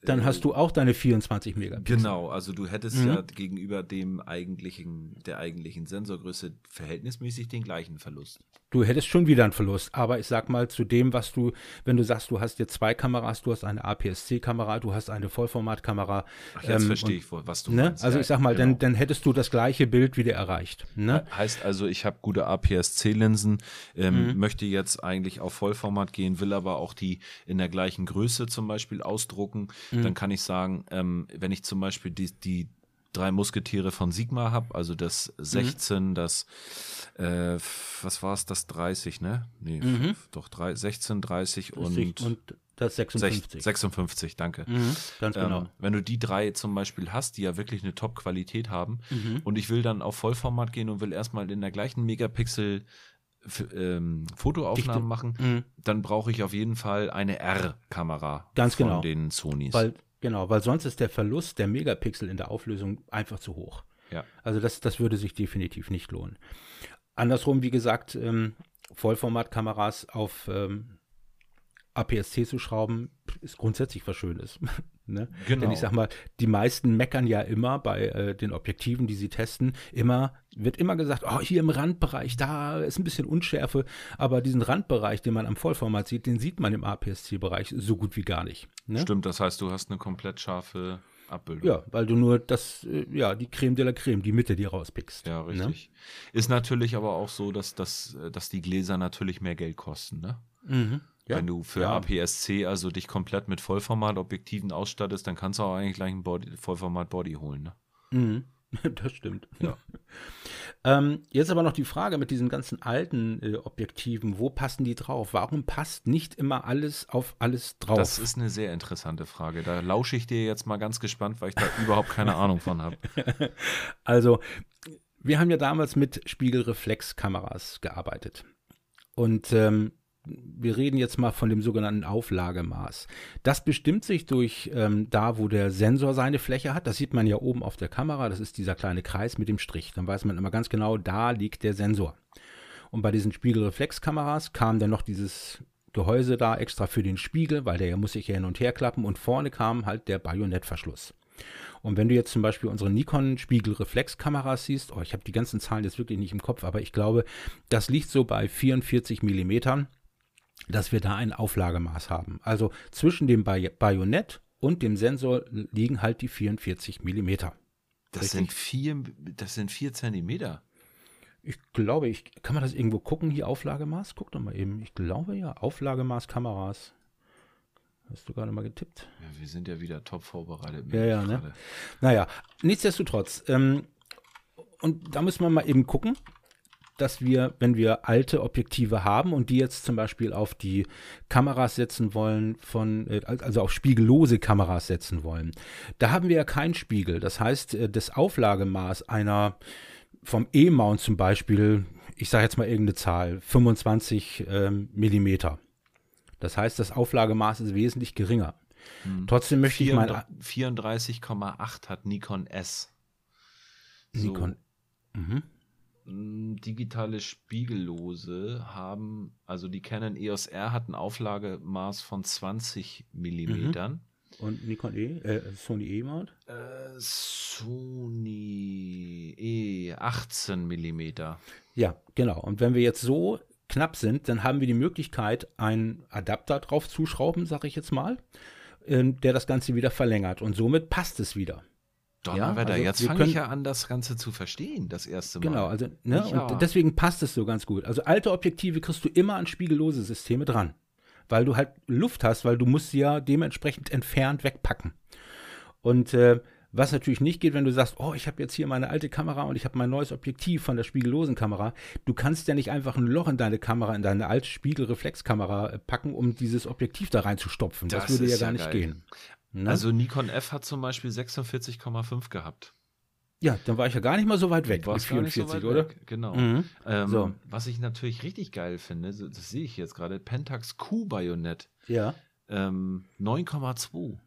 dann äh, hast du auch deine 24 Megapixel. Genau, also du hättest mhm. ja gegenüber dem eigentlichen, der eigentlichen Sensorgröße verhältnismäßig den gleichen Verlust. Du hättest schon wieder einen Verlust, aber ich sag mal zu dem, was du, wenn du sagst, du hast jetzt zwei Kameras, du hast eine APS-C-Kamera, du hast eine Vollformatkamera. Ach, jetzt ähm, verstehe ich, was du ne? meinst. Also ich sag mal, genau. dann, dann hättest du das gleiche Bild wieder erreicht. Ne? Heißt also, ich habe gute APS-C-Linsen, ähm, mhm. möchte jetzt eigentlich auf Vollformat gehen, will aber auch die in der gleichen Größe zum Beispiel ausdrucken mhm. dann kann ich sagen, ähm, wenn ich zum Beispiel die, die drei Musketiere von Sigma habe, also das 16, mhm. das, äh, was war es, das 30, ne? Nee, mhm. doch, drei, 16, 30 und, und das 56. 56, danke. Mhm, ganz genau. Ähm, wenn du die drei zum Beispiel hast, die ja wirklich eine Top-Qualität haben mhm. und ich will dann auf Vollformat gehen und will erstmal in der gleichen Megapixel ähm, Fotoaufnahmen Dichte. machen, mhm. dann brauche ich auf jeden Fall eine R-Kamera Ganz von genau. den Sonys. Weil, genau, weil sonst ist der Verlust der Megapixel in der Auflösung einfach zu hoch. Ja. Also das, das würde sich definitiv nicht lohnen. Andersrum, wie gesagt, ähm, Vollformatkameras auf ähm, APS-C zu schrauben, ist grundsätzlich was Schönes. *laughs* ne? Genau. Denn ich sag mal, die meisten meckern ja immer bei äh, den Objektiven, die sie testen, immer, wird immer gesagt, oh, hier im Randbereich, da ist ein bisschen Unschärfe, aber diesen Randbereich, den man am Vollformat sieht, den sieht man im APS-C-Bereich so gut wie gar nicht. Ne? Stimmt, das heißt, du hast eine komplett scharfe Abbildung. Ja, weil du nur das, äh, ja, die Creme de la Creme, die Mitte, die rauspickst. Ja, ne? richtig. Ist natürlich aber auch so, dass, dass, dass die Gläser natürlich mehr Geld kosten, ne? Mhm. Ja. Wenn du für Ja. APS-C also dich komplett mit Vollformat-Objektiven ausstattest, dann kannst du auch eigentlich gleich ein Body, Vollformat-Body holen, ne? Mhm. *laughs* Das stimmt, ja. *laughs* ähm, jetzt aber noch die Frage mit diesen ganzen alten äh, Objektiven, wo passen die drauf? Warum passt nicht immer alles auf alles drauf? Das ist eine sehr interessante Frage. Da lausche ich dir jetzt mal ganz gespannt, weil ich da überhaupt keine *laughs* Ahnung von habe. Also, wir haben ja damals mit Spiegelreflexkameras gearbeitet. Und ähm, wir reden jetzt mal von dem sogenannten Auflagemaß. Das bestimmt sich durch ähm, da, wo der Sensor seine Fläche hat. Das sieht man ja oben auf der Kamera. Das ist dieser kleine Kreis mit dem Strich. Dann weiß man immer ganz genau, da liegt der Sensor. Und bei diesen Spiegelreflexkameras kam dann noch dieses Gehäuse da extra für den Spiegel, weil der muss sich ja hin und her klappen. Und vorne kam halt der Bajonettverschluss. Und wenn du jetzt zum Beispiel unsere Nikon Spiegelreflexkameras siehst, oh, ich habe die ganzen Zahlen jetzt wirklich nicht im Kopf, aber ich glaube, das liegt so bei 44 Millimetern, dass wir da ein Auflagemaß haben. Also zwischen dem Bay Bajonett und dem Sensor liegen halt die 44 Millimeter. Das Richtig. sind vier, das sind vier Zentimeter. Ich glaube, ich kann man das irgendwo gucken, hier Auflagemaß? Guck doch mal eben. Ich glaube ja, Auflagemaß Kameras. Hast du gerade mal getippt? Ja, wir sind ja wieder top vorbereitet. Ja, ja, ne? Naja, nichtsdestotrotz. Ähm, und da müssen wir mal eben gucken, dass wir, wenn wir alte Objektive haben und die jetzt zum Beispiel auf die Kameras setzen wollen, von, äh, also auf spiegellose Kameras setzen wollen, da haben wir ja keinen Spiegel. Das heißt, äh, das Auflagemaß einer vom E-Mount zum Beispiel, ich sage jetzt mal irgendeine Zahl, 25 ähm, Millimeter. Das heißt, das Auflagemaß ist wesentlich geringer. Hm. Trotzdem möchte ich mein 34,8 hat Nikon S. So. Nikon. Mhm. Mm, Digitale Spiegellose haben, also die Canon EOS R hat ein Auflagemaß von 20 Millimetern. Und Nikon E, äh, Sony E-Mount? Äh, Sony E 18 Millimeter. Ja, genau. Und wenn wir jetzt so knapp sind, dann haben wir die Möglichkeit, einen Adapter drauf zuschrauben, sage ich jetzt mal, ähm, der das Ganze wieder verlängert. Und somit passt es wieder. Donnerwetter, also jetzt wir fange ich ja an, das Ganze zu verstehen, das erste Mal. Genau, also, ne, Ja. und deswegen passt es so ganz gut. Also alte Objektive kriegst du immer an spiegellose Systeme dran. Weil du halt Luft hast, weil du musst sie ja dementsprechend entfernt wegpacken. Und äh, was natürlich nicht geht, wenn du sagst, oh, ich habe jetzt hier meine alte Kamera und ich habe mein neues Objektiv von der spiegellosen Kamera. Du kannst ja nicht einfach ein Loch in deine Kamera, in deine alte Spiegelreflexkamera äh, packen, um dieses Objektiv da reinzustopfen. Das, Das würde ja ist ja gar nicht geil. gehen. Ne? Also Nikon F hat zum Beispiel 46,5 gehabt. ja, dann war ich ja gar nicht mal so weit weg nicht 44, so weit oder? weg, Genau. Mhm. Ähm, So. Was ich natürlich richtig geil finde, das sehe ich jetzt gerade, Pentax Q-Bajonett, Ja. ähm, 9,2.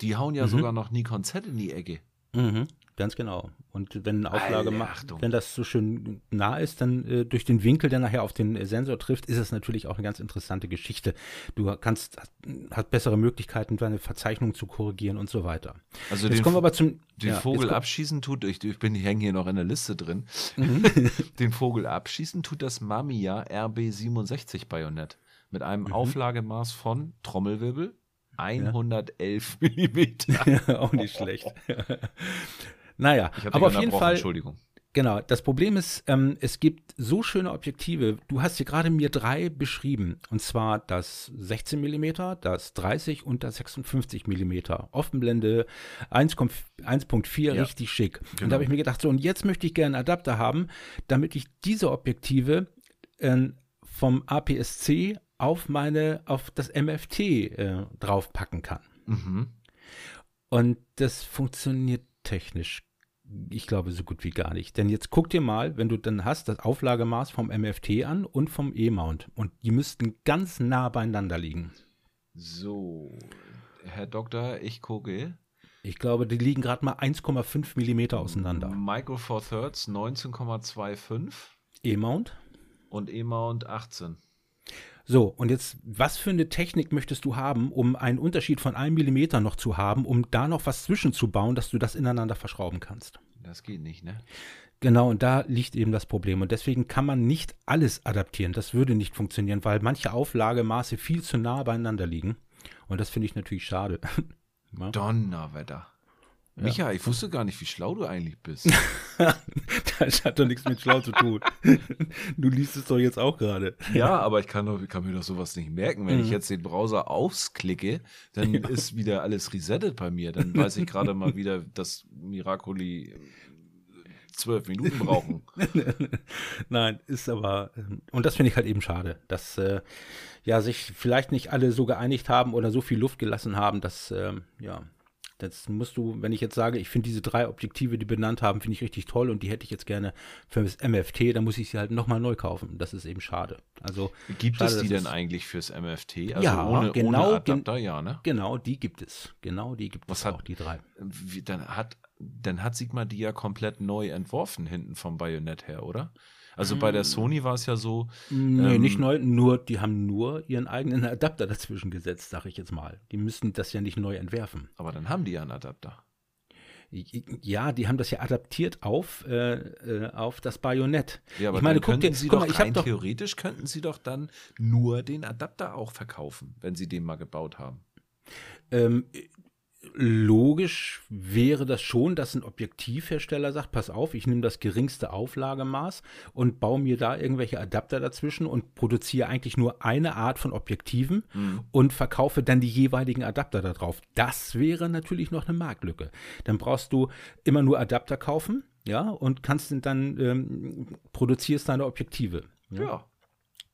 Die hauen ja Mhm. sogar noch Nikon Z in die Ecke. Mhm, ganz genau. Und wenn eine Auflage macht, wenn das so schön nah ist, dann äh, durch den Winkel, der nachher auf den äh, Sensor trifft, ist es natürlich auch eine ganz interessante Geschichte. Du kannst, hast bessere Möglichkeiten, deine Verzeichnung zu korrigieren und so weiter. Also Jetzt den, kommen wir aber zum den ja, Vogel abschießen tut, ich, ich bin, ich hänge hier noch in der Liste drin. Mhm. *laughs* den Vogel abschießen tut das Mamiya RB67 Bajonett mit einem Mhm. Auflagemaß von Trommelwirbel 111 Millimeter. *laughs* Ja, auch nicht *laughs* schlecht. Naja, aber auf jeden Fall, Entschuldigung. Genau, das Problem ist, ähm, es gibt so schöne Objektive. Du hast hier gerade mir drei beschrieben. Und zwar das 16 mm, das 30 und das 56 mm. Offenblende 1,4, 1.4, Ja. richtig schick. Und Genau. da habe ich mir gedacht, so, und jetzt möchte ich gerne einen Adapter haben, damit ich diese Objektive äh, vom APS-C auf meine, auf das MFT äh, draufpacken kann. Mhm. Und das funktioniert technisch, ich glaube, so gut wie gar nicht. Denn jetzt guck dir mal, wenn du dann hast, das Auflagemaß vom MFT an und vom E-Mount. Und die müssten ganz nah beieinander liegen. So, Herr Doktor, ich gucke. Ich glaube, die liegen gerade mal 1,5 Millimeter auseinander. Micro Four Thirds 19,25 E-Mount? und E-Mount 18. So, und jetzt, was für eine Technik möchtest du haben, um einen Unterschied von einem Millimeter noch zu haben, um da noch was zwischenzubauen, dass du das ineinander verschrauben kannst? Das geht nicht, ne? Genau, und da liegt eben das Problem. Und deswegen kann man nicht alles adaptieren. Das würde nicht funktionieren, weil manche Auflagemaße viel zu nah beieinander liegen. Und das finde ich natürlich schade. *laughs* Donnerwetter. Ja. Micha, ich wusste gar nicht, wie schlau du eigentlich bist. *laughs* das hat doch nichts mit schlau zu tun. *laughs* Du liest es doch jetzt auch gerade. Ja, aber ich kann, doch, ich kann mir doch sowas nicht merken. Wenn mhm. ich jetzt den Browser ausklicke, dann *laughs* ja. ist wieder alles resettet bei mir. Dann weiß ich gerade mal wieder, dass Miracoli zwölf Minuten brauchen. Nein, ist aber, und das finde ich halt eben schade, dass äh, ja sich vielleicht nicht alle so geeinigt haben oder so viel Luft gelassen haben, dass äh, ja, das musst du, wenn ich jetzt sage, ich finde diese drei Objektive, die benannt haben, finde ich richtig toll und die hätte ich jetzt gerne für das MFT, dann muss ich sie halt nochmal neu kaufen. Das ist eben schade. Also gibt schade, es die denn eigentlich fürs MFT? Also ja, ohne, genau, ohne Adapter, ja, ne? Genau, die gibt es. Genau, die gibt Was es hat, auch, die drei. Wie, dann hat dann hat Sigma die ja komplett neu entworfen hinten vom Bajonett her, oder? Also bei der hm. Sony war es ja so. Nee, ähm, nicht neu, nur, die haben nur ihren eigenen *laughs* Adapter dazwischen gesetzt, sag ich jetzt mal. Die müssen das ja nicht neu entwerfen. Aber dann haben die ja einen Adapter. Ja, die haben das ja adaptiert auf, äh, äh auf das Bajonett. Ja, aber ich meine, guck dir, Sie guck doch mal, rein doch, theoretisch könnten Sie doch dann nur den Adapter auch verkaufen, wenn Sie den mal gebaut haben. Ähm, logisch wäre das schon, dass ein Objektivhersteller sagt, pass auf, ich nehme das geringste Auflagemaß und baue mir da irgendwelche Adapter dazwischen und produziere eigentlich nur eine Art von Objektiven mhm. und verkaufe dann die jeweiligen Adapter da drauf. Das wäre natürlich noch eine Marktlücke. Dann brauchst du immer nur Adapter kaufen, ja, und kannst dann ähm, produzierst deine Objektive. ja. ja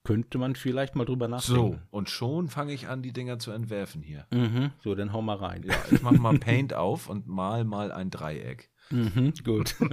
könnte man vielleicht mal drüber nachdenken. So, und schon fange ich an, die Dinger zu entwerfen hier. Mhm, so, dann hau mal rein. Ja, ich mache mal Paint auf und mal mal ein Dreieck. Mhm, gut. *laughs*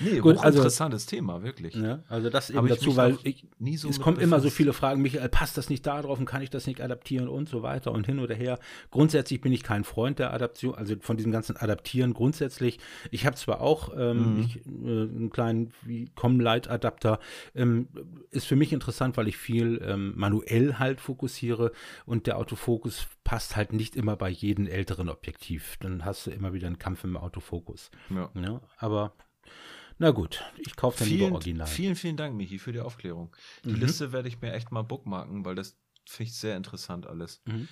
Nee, Gut, also, interessantes Thema, wirklich. Ja, also das eben dazu, weil ich, so es kommen immer so viele Fragen, Michael, passt das nicht da drauf und kann ich das nicht adaptieren und so weiter und hin oder her. Grundsätzlich bin ich kein Freund der Adaption, also von diesem ganzen Adaptieren grundsätzlich. Ich habe zwar auch ähm, mhm. ich, äh, einen kleinen Com-Light-Adapter, ähm, ist für mich interessant, weil ich viel ähm, manuell halt fokussiere und der Autofokus passt halt nicht immer bei jedem älteren Objektiv. Dann hast du immer wieder einen Kampf im Autofokus. Ja. ja aber na gut, ich kaufe dann vielen, lieber Original. Vielen, vielen Dank, Michi, für die Aufklärung. Die mhm. Liste werde ich mir echt mal bookmarken, weil das finde ich sehr interessant alles. Mhm.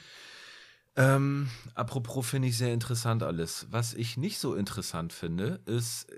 Ähm, apropos finde ich sehr interessant alles. Was ich nicht so interessant finde, ist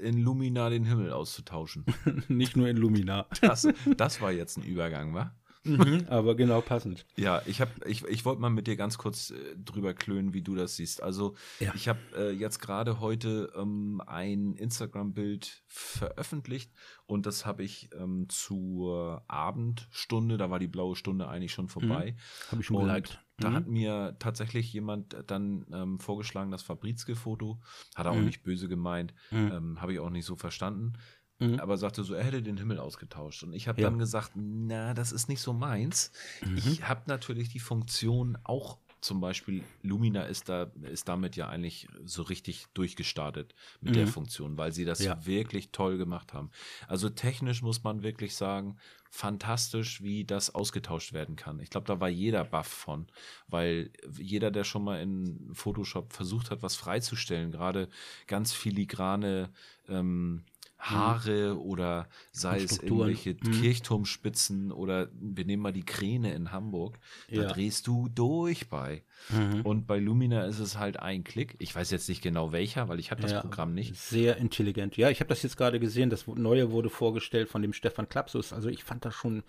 in Lumina den Himmel auszutauschen. *laughs* nicht nur in Lumina. Das, *laughs* das war jetzt ein Übergang, wa? Mhm, *laughs* aber genau passend. Ja, ich habe, ich, ich wollte mal mit dir ganz kurz äh, drüber klönen, wie du das siehst. Also ja. ich habe äh, jetzt gerade heute ähm, ein Instagram-Bild veröffentlicht und das habe ich ähm, zur Abendstunde, da war die blaue Stunde eigentlich schon vorbei. Mhm. Habe ich schon geliked. Da mhm. hat mir tatsächlich jemand dann ähm, vorgeschlagen, das Fabrizke-Foto. Hat er auch mhm. nicht böse gemeint. Mhm. Ähm, habe ich auch nicht so verstanden. Mhm. Aber sagte so, er hätte den Himmel ausgetauscht. Und ich habe ja. dann gesagt, na, das ist nicht so meins. Mhm. Ich habe natürlich die Funktion auch zum Beispiel Lumina ist da ist damit ja eigentlich so richtig durchgestartet mit mhm. der Funktion, weil sie das ja. wirklich toll gemacht haben. Also technisch muss man wirklich sagen, fantastisch, wie das ausgetauscht werden kann. Ich glaube, da war jeder baff von, weil jeder, der schon mal in Photoshop versucht hat, was freizustellen, gerade ganz filigrane ähm, Mhm. Haare oder sei es irgendwelche mhm. Kirchturmspitzen oder wir nehmen mal die Kräne in Hamburg, da ja. drehst du durch bei. Mhm. Und bei Lumina ist es halt ein Klick. Ich weiß jetzt nicht genau welcher, weil ich habe das ja, Programm nicht. Sehr intelligent. Ja, ich habe das jetzt gerade gesehen. Das neue wurde vorgestellt von dem Stefan Klapsus. Also ich fand das schon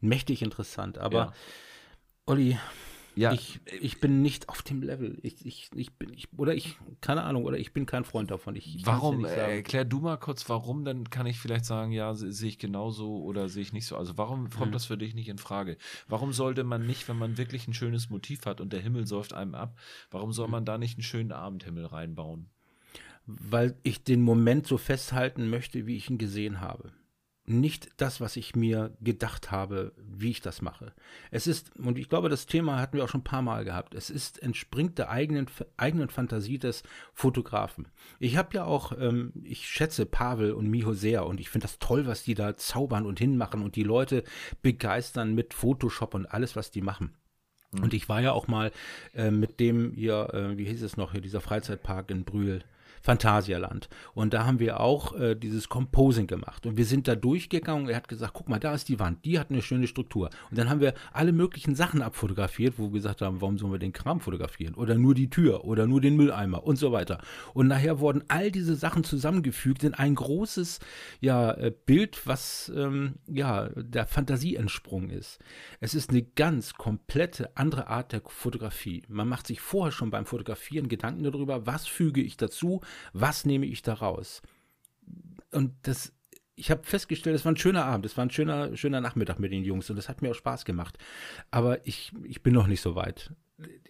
mächtig interessant. Aber ja. Olli, ja. Ich, ich bin nicht auf dem Level. Ich, ich, ich bin, ich, oder ich, keine Ahnung, oder ich bin kein Freund davon. Ich, warum? Ja äh, erklär du mal kurz, warum, dann kann ich vielleicht sagen, ja, sehe ich genauso oder sehe ich nicht so. Also warum kommt mhm. das für dich nicht in Frage? Warum sollte man nicht, wenn man wirklich ein schönes Motiv hat und der Himmel säuft einem ab, warum soll man da nicht einen schönen Abendhimmel reinbauen? Weil ich den Moment so festhalten möchte, wie ich ihn gesehen habe. Nicht das, was ich mir gedacht habe, wie ich das mache. Es ist, und ich glaube, das Thema hatten wir auch schon ein paar Mal gehabt, es ist, entspringt der eigenen, eigenen Fantasie des Fotografen. Ich habe ja auch, ähm, ich schätze Pavel und Miho sehr und ich finde das toll, was die da zaubern und hinmachen und die Leute begeistern mit Photoshop und alles, was die machen. Mhm. Und ich war ja auch mal äh, mit dem hier, äh, wie hieß es noch, hier dieser Freizeitpark in Brühl, Phantasialand. Und da haben wir auch äh, dieses Composing gemacht. Und wir sind da durchgegangen. Er hat gesagt, guck mal, da ist die Wand, die hat eine schöne Struktur. Und dann haben wir alle möglichen Sachen abfotografiert, wo wir gesagt haben, warum sollen wir den Kram fotografieren? Oder nur die Tür oder nur den Mülleimer und so weiter. Und nachher wurden all diese Sachen zusammengefügt in ein großes ja, äh, Bild, was ähm, ja, der Fantasie entsprungen ist. Es ist eine ganz komplette andere Art der Fotografie. Man macht sich vorher schon beim Fotografieren Gedanken darüber, was füge ich dazu, was nehme ich da raus? Und das, ich habe festgestellt, es war ein schöner Abend, es war ein schöner, schöner Nachmittag mit den Jungs und das hat mir auch Spaß gemacht. Aber ich, ich bin noch nicht so weit.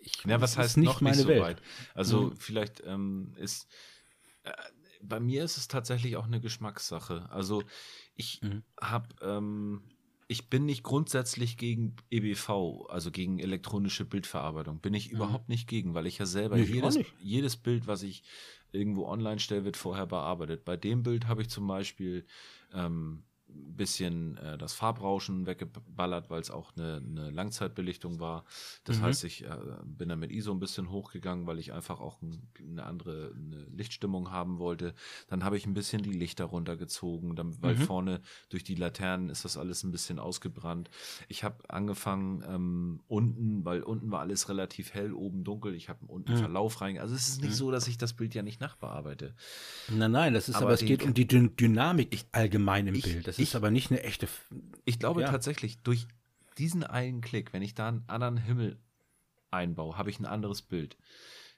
Ich, ja, was heißt nicht noch nicht so Welt. weit? Also mhm. vielleicht ähm, ist äh, bei mir ist es tatsächlich auch eine Geschmackssache. Also ich mhm. habe ähm, ich bin nicht grundsätzlich gegen EBV, also gegen elektronische Bildverarbeitung. Bin ich mhm. überhaupt nicht gegen, weil ich ja selber nee, jedes, jedes Bild, was ich irgendwo online stelle, wird vorher bearbeitet. Bei dem Bild habe ich zum Beispiel ähm, bisschen äh, das Farbrauschen weggeballert, weil es auch eine, eine, Langzeitbelichtung war. Das mhm. heißt, ich äh, bin dann mit ISO ein bisschen hochgegangen, weil ich einfach auch ein, eine andere eine Lichtstimmung haben wollte. Dann habe ich ein bisschen die Lichter runtergezogen, dann, weil mhm. vorne durch die Laternen ist das alles ein bisschen ausgebrannt. Ich habe angefangen ähm, unten, weil unten war alles relativ hell, oben dunkel. Ich habe unten mhm. Verlauf rein. Also es ist nicht mhm. so, dass ich das Bild ja nicht nachbearbeite. Nein, nein, das ist aber, aber es geht um die Dynamik ich, allgemein im ich, Bild. Das ist aber nicht eine echte. F ich glaube ja. tatsächlich, durch diesen einen Klick, wenn ich da einen anderen Himmel einbaue, habe ich ein anderes Bild.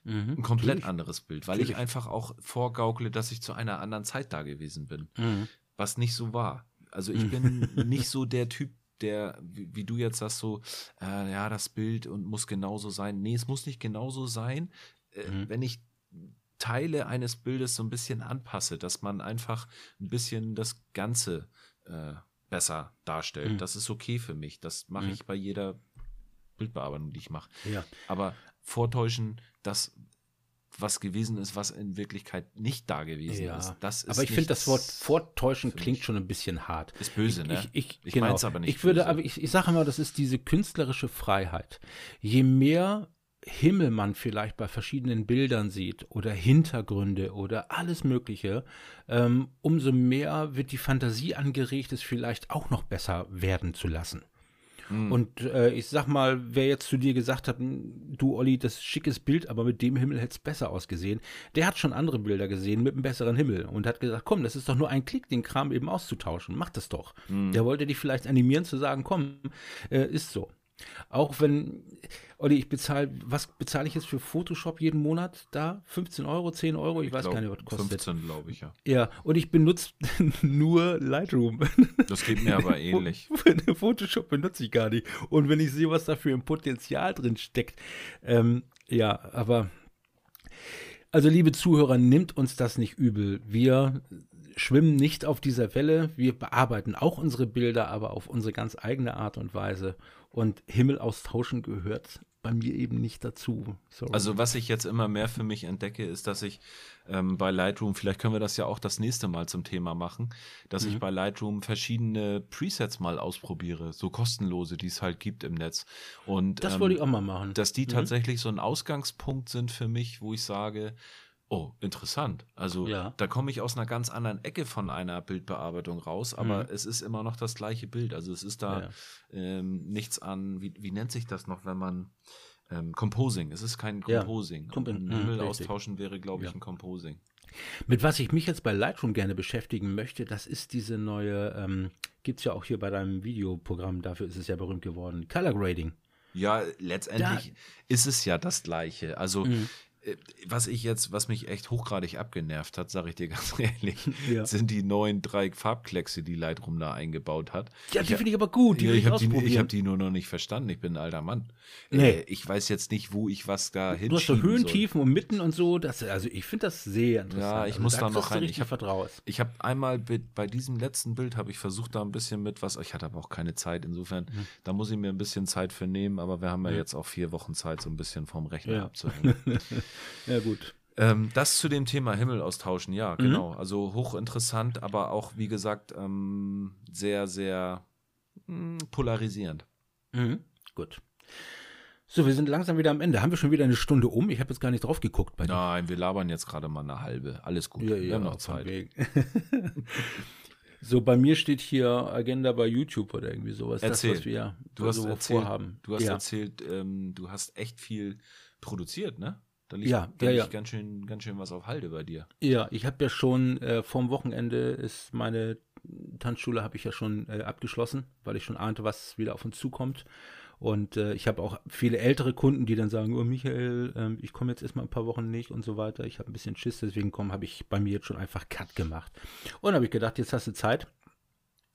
Mhm. Ein komplett Natürlich. anderes Bild, weil Natürlich. ich einfach auch vorgaukle, dass ich zu einer anderen Zeit da gewesen bin. Mhm. Was nicht so war. Also ich bin *laughs* nicht so der Typ, der, wie, wie, du jetzt sagst, so, äh, ja, das Bild und muss genauso sein. Nee, es muss nicht genauso sein. Äh, mhm. Wenn ich Teile eines Bildes so ein bisschen anpasse, dass man einfach ein bisschen das Ganze äh, besser darstellt. Mhm. Das ist okay für mich. Das mache mhm. ich bei jeder Bildbearbeitung, die ich mache. Ja. Aber vortäuschen, dass was gewesen ist, was in Wirklichkeit nicht da gewesen ja. ist. Das ist aber ich finde, das Wort vortäuschen klingt schon ein bisschen hart. Ist böse, ich, ne? Ich, ich, ich genau. meine es aber nicht. Ich würde, böse. aber ich, ich sage immer, das ist diese künstlerische Freiheit. Je mehr Himmel man vielleicht bei verschiedenen Bildern sieht oder Hintergründe oder alles Mögliche, ähm, umso mehr wird die Fantasie angeregt, es vielleicht auch noch besser werden zu lassen. Mhm. Und äh, ich sag mal, wer jetzt zu dir gesagt hat, hm, du Olli, das ist schickes Bild, aber mit dem Himmel hätte es besser ausgesehen, der hat schon andere Bilder gesehen mit einem besseren Himmel und hat gesagt, komm, das ist doch nur ein Klick, den Kram eben auszutauschen, mach das doch. Mhm. Der wollte dich vielleicht animieren zu sagen, komm, äh, ist so. Auch wenn, Olli, ich bezahle, was bezahle ich jetzt für Photoshop jeden Monat da? 15 Euro, 10 Euro? Ich, ich weiß glaub, gar nicht, was kostet. 15, glaube ich, ja. Ja, und ich benutze *laughs* nur Lightroom. Das geht mir aber *laughs* ähnlich. *laughs* Photoshop benutze ich gar nicht. Und wenn ich sehe, was da für ein Potenzial drin steckt, ähm, ja, aber also liebe Zuhörer, nimmt uns das nicht übel. Wir schwimmen nicht auf dieser Welle. Wir bearbeiten auch unsere Bilder, aber auf unsere ganz eigene Art und Weise. Und Himmel austauschen gehört bei mir eben nicht dazu. Sorry. Also was ich jetzt immer mehr für mich entdecke, ist, dass ich ähm, bei Lightroom, vielleicht können wir das ja auch das nächste Mal zum Thema machen, dass mhm. ich bei Lightroom verschiedene Presets mal ausprobiere, so kostenlose, die es halt gibt im Netz. Und das ähm, wollte ich auch mal machen. Dass die mhm. tatsächlich so ein Ausgangspunkt sind für mich, wo ich sage, Oh, interessant. Also ja. da komme ich aus einer ganz anderen Ecke von einer Bildbearbeitung raus, aber mhm. es ist immer noch das gleiche Bild. Also es ist da ja. ähm, nichts an, wie, wie nennt sich das noch, wenn man ähm, Composing. Es ist kein Composing. Ja. Ein Himmel mhm, austauschen wäre, glaube ich, ein Composing. Mit was ich mich jetzt bei Lightroom gerne beschäftigen möchte, das ist diese neue, ähm, gibt es ja auch hier bei deinem Videoprogramm, dafür ist es ja berühmt geworden, Color Grading. Ja, letztendlich da, ist es ja das Gleiche. Also mhm was ich jetzt, was mich echt hochgradig abgenervt hat, sage ich dir *laughs* ganz ehrlich, Ja. sind die neuen drei Farbkleckse, die Lightroom da eingebaut hat. Ja, die finde ich aber gut. Die Ja, ich habe die, ich hab die nur noch nicht verstanden. Ich bin ein alter Mann. Nee. Äh, ich weiß jetzt nicht, wo ich was da Du hast so Höhen. Tiefen und Mitten und so. Das, also ich finde das sehr interessant. Ja, ich also muss da noch rein. Ich hab- Vertraus. Ich habe einmal bei, diesem letzten Bild habe ich versucht, da ein bisschen mit was. Ich hatte aber auch keine Zeit. Insofern, Mhm. da muss ich mir ein bisschen Zeit für nehmen. Aber wir haben ja jetzt auch vier Wochen Zeit, so ein bisschen vom Rechner Ja. abzuhängen. *laughs* Ja, gut. ähm, das zu dem Thema Himmel austauschen, ja, Mhm. genau. Also hochinteressant, aber auch, wie gesagt, ähm, sehr, sehr mh, polarisierend. Mhm. Gut. So, wir sind langsam wieder am Ende. Haben wir schon wieder eine Stunde um? Ich habe jetzt gar nicht drauf geguckt bei dir. Nein, wir labern jetzt gerade mal eine halbe. Alles gut. Ja, wir ja, haben noch Zeit. *laughs* so, bei mir steht hier Agenda bei YouTube oder irgendwie sowas. Erzähl. Das, was wir Du hast so erzählt, vorhaben. du hast ja. erzählt, ähm, du hast echt viel produziert, ne? Da liegt, Ja, da ja, liegt ja. ganz schön, ganz schön was auf Halde bei dir. Ja, ich habe ja schon äh, vorm Wochenende ist meine Tanzschule habe ich ja schon äh, abgeschlossen, weil ich schon ahnte, was wieder auf uns zukommt. Und äh, ich habe auch viele ältere Kunden, die dann sagen, oh Michael, ähm, ich komme jetzt erstmal ein paar Wochen nicht und so weiter. Ich habe ein bisschen Schiss, deswegen komm, habe ich bei mir jetzt schon einfach Cut gemacht. Und habe ich gedacht, jetzt hast du Zeit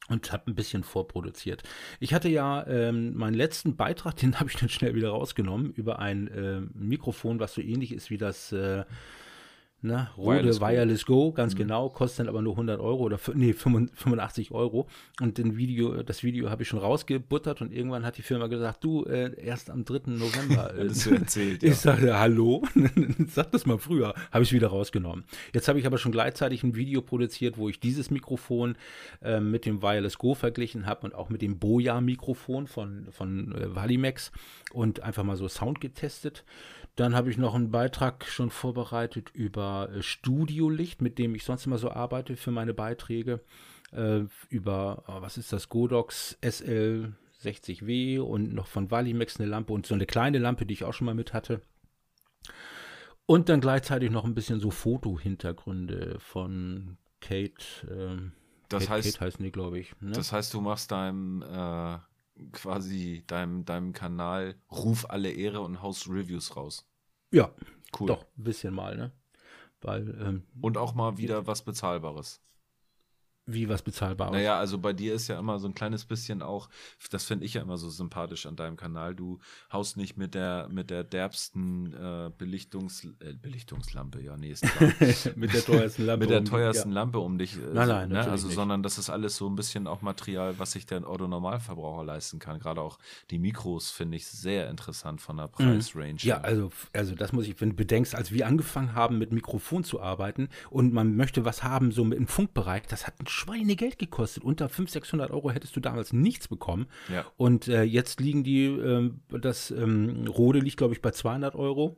und habe ein bisschen vorproduziert. Ich hatte ja ähm, meinen letzten Beitrag, *laughs* den habe ich dann schnell wieder rausgenommen, über ein äh, Mikrofon, was so ähnlich ist wie das äh, na, Rode Wireless Wireless, Go. Go, ganz genau, kostet dann aber nur 100 Euro oder nee, 85 Euro. Und den Video, das Video habe ich schon rausgebuttert und irgendwann hat die Firma gesagt, du, äh, erst am 3. November. *laughs* Äh, du erzählt, ja. ich sage, hallo, *laughs* sag das mal früher. Habe ich wieder rausgenommen. Jetzt habe ich aber schon gleichzeitig ein Video produziert, wo ich dieses Mikrofon äh, mit dem Wireless Go verglichen habe und auch mit dem Boya-Mikrofon von, von äh, Valimax und einfach mal so Sound getestet. Dann habe ich noch einen Beitrag schon vorbereitet über äh, Studiolicht, mit dem ich sonst immer so arbeite für meine Beiträge. Äh, über, oh, was ist das, Godox SL 60W und noch von Valimax eine Lampe und so eine kleine Lampe, die ich auch schon mal mit hatte. Und dann gleichzeitig noch ein bisschen so Fotohintergründe von Kate. Ähm, Das Kate, heißt, Kate heißen die, glaube ich. Ne? das heißt, du machst deinem äh, quasi deinem, deinem Kanal Ruf alle Ehre und haust Reviews raus. Ja, Cool. doch, ein bisschen mal, ne? Weil, ähm, Und auch mal wieder was Bezahlbares. Wie was bezahlbar Naja, also bei dir ist ja immer so ein kleines bisschen auch, das finde ich ja immer so sympathisch an deinem Kanal. Du haust nicht mit der mit der derbsten äh, Belichtungs äh, Belichtungslampe, ja, nee, ist klar. *laughs* mit der teuersten Lampe. mit der um- teuersten ja. Lampe um dich. äh, Nein, nein, ne? Also, nicht. sondern das ist alles so ein bisschen auch Material, was sich der Otto Normalverbraucher leisten kann. Gerade auch die Mikros finde ich sehr interessant von der Preisrange. Mhm. Ja, also, also das muss ich, wenn du bedenkst, als wir angefangen haben mit Mikrofon zu arbeiten und man möchte was haben, so im Funkbereich, das hat ein Schweinegeld gekostet. Unter 500, 600 Euro hättest du damals nichts bekommen. Ja. Und äh, jetzt liegen die, ähm, das ähm, Rode liegt, glaube ich, bei 200 Euro.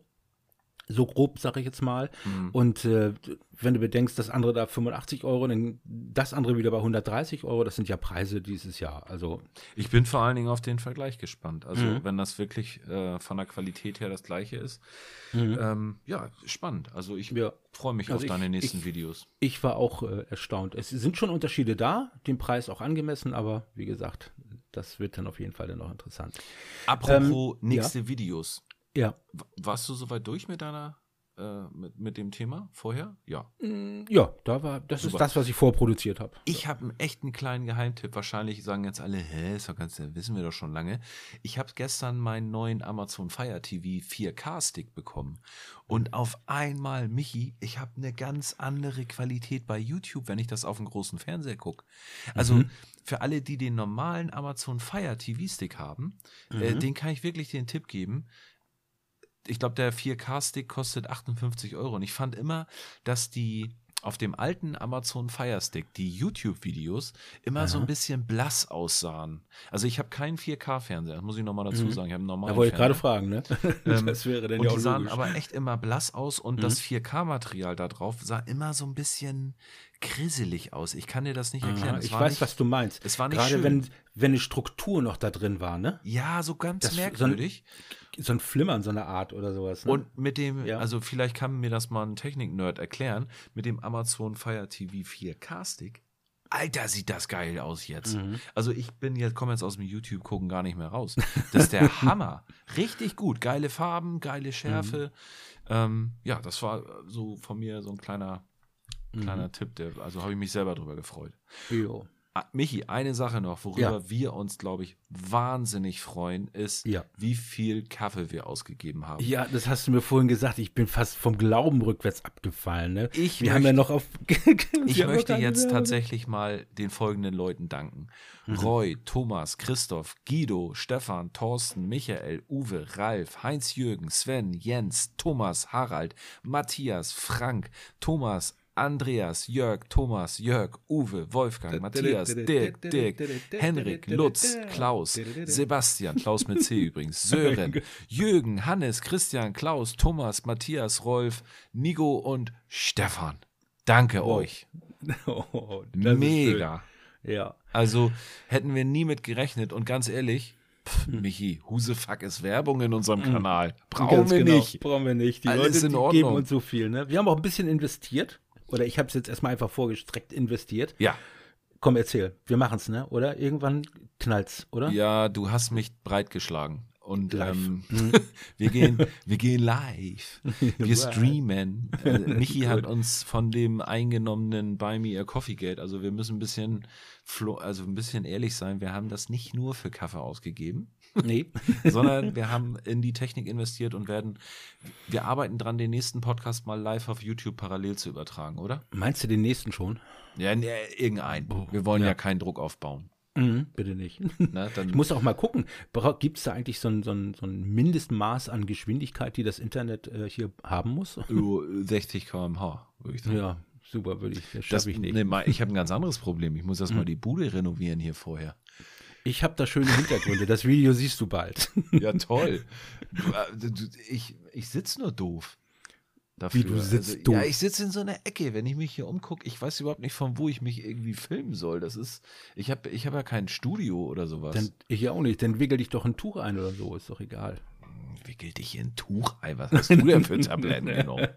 So grob, sage ich jetzt mal. Mhm. Und äh, wenn du bedenkst, das andere da 85 Euro, dann das andere wieder bei 130 Euro, das sind ja Preise dieses Jahr. Also Ich bin vor allen Dingen auf den Vergleich gespannt. Also, Mhm. wenn das wirklich äh, von der Qualität her das gleiche ist. Mhm. Ähm, ja, spannend. Also, ich Ja. freue mich Also auf deine ich- nächsten ich- Videos. Ich war auch äh, erstaunt. Es sind schon Unterschiede da, dem Preis auch angemessen, aber wie gesagt, das wird dann auf jeden Fall dann noch interessant. Apropos Ähm, nächste Videos. Ja, Warst du soweit durch mit deiner, äh, mit, mit dem Thema vorher? Ja. mm, ja, da war, das Super. ist das, was ich vorproduziert habe. Ich habe einen echten kleinen Geheimtipp. Wahrscheinlich sagen jetzt alle, hä, ist doch ganz, wissen wir doch schon lange. Ich habe gestern meinen neuen Amazon Fire TV 4K-Stick bekommen. Und auf einmal, Michi, ich habe eine ganz andere Qualität bei YouTube, wenn ich das auf dem großen Fernseher gucke. Also Mhm. für alle, die den normalen Amazon Fire TV-Stick haben, äh, Mhm. den kann ich wirklich den Tipp geben. Ich glaube, der 4K-Stick kostet 58 Euro. Und ich fand immer, dass die auf dem alten Amazon Fire Stick die YouTube-Videos immer so ein Aha. bisschen blass aussahen. Also ich habe keinen 4K-Fernseher, das muss ich nochmal dazu Mhm. sagen. Ich habe einen normalen Da wollte ich gerade fragen, ne? *laughs* Ähm, das wäre dann Und ja auch die sahen logisch. aber echt immer blass aus und Mhm. das 4K-Material da drauf sah immer so ein bisschen grisselig aus. Ich kann dir das nicht erklären. Aha, Es ich weiß, nicht, was du meinst. es war nicht Gerade schön. wenn, wenn eine Struktur noch da drin war, ne? Ja, so ganz Das- so ein- merkwürdig. So ein Flimmern, so eine Art oder sowas. Ne? Und mit dem, Ja. also vielleicht kann mir das mal ein Technik-Nerd erklären, mit dem Amazon Fire TV 4K-Stick Alter, sieht das geil aus jetzt. Mhm. Also ich bin jetzt, komme jetzt aus dem YouTube gucken gar nicht mehr raus. Das ist der *laughs* Hammer. Richtig gut. Geile Farben, geile Schärfe. Mhm. Ähm, ja, das war so von mir so ein kleiner, kleiner mhm. Tipp. Der, also habe ich mich selber drüber gefreut. Jo. Ah, Michi, eine Sache noch, worüber ja. wir uns, glaube ich, wahnsinnig freuen, ist, ja. wie viel Kaffee wir ausgegeben haben. Ja, das hast du mir vorhin gesagt. Ich bin fast vom Glauben rückwärts abgefallen. Ne? Ich wir möchte, haben ja noch auf. *laughs* ich möchte jetzt Werbung. tatsächlich mal den folgenden Leuten danken: mhm. Roy, Thomas, Christoph, Guido, Stefan, Thorsten, Michael, Uwe, Ralf, Heinz-Jürgen, Sven, Jens, Thomas, Harald, Matthias, Frank, Thomas, Andreas, Jörg, Thomas, Jörg, Uwe, Wolfgang, Matthias, Dirk, Dirk, Henrik, Lutz, Klaus, Sebastian, Klaus mit C übrigens, Sören, Jürgen, Hannes, Christian, Klaus, Thomas, Matthias, Rolf, Nigo und Stefan. Danke wow. euch. Oh, Mega. Ja. Also hätten wir nie mit gerechnet und ganz ehrlich, Pff, hm. Michi, Husefuck ist Werbung in unserem hm. Kanal. Brauchen Ganz wir genau, nicht. Brauchen wir nicht. Die Alles Leute in Ordnung. geben uns so viel. Ne? Wir haben auch ein bisschen investiert oder ich habe es jetzt erstmal einfach vorgestreckt investiert. Ja. Komm, erzähl. Wir machen es, ne? Oder? Irgendwann knallt's, oder? Ja, du hast mich breitgeschlagen. Und ähm, mhm. *laughs* wir, gehen, wir gehen live. *laughs* Wir streamen. Äh, *laughs* Michi hat uns von dem eingenommenen Buy Me a Coffee Geld, also wir müssen ein bisschen, also ein bisschen ehrlich sein, wir haben das nicht nur für Kaffee ausgegeben. Nee. *laughs* sondern wir haben in die Technik investiert und werden, wir arbeiten dran, den nächsten Podcast mal live auf YouTube parallel zu übertragen, oder? Meinst du den nächsten schon? Ja, nee, irgendeinen. Oh, wir wollen ja. ja keinen Druck aufbauen. Mhm, bitte nicht. *laughs* Na, ich muss auch mal gucken, gibt es da eigentlich so ein, so, ein, so ein Mindestmaß an Geschwindigkeit, die das Internet äh, hier haben muss? 60 km/h, würde ich sagen. Ja, super, würde ich. Das schaffe ich nicht. Nee, ich habe ein ganz anderes Problem. Ich muss erstmal mhm. die Bude renovieren hier vorher. Ich habe da schöne Hintergründe. Das Video siehst du bald. *laughs* Ja, toll. Äh, ich, ich sitze nur doof. Dafür. Wie du sitzt also, Ja, ich sitze in so einer Ecke. Wenn ich mich hier umgucke, ich weiß überhaupt nicht, von wo ich mich irgendwie filmen soll. Das ist, ich habe ich hab ja kein Studio oder sowas. Dann, ich auch nicht. Dann wickel dich doch ein Tuch ein oder so, ist doch egal wickel dich in ein Tuch ein. Was hast du denn für *laughs* Tabletten genommen?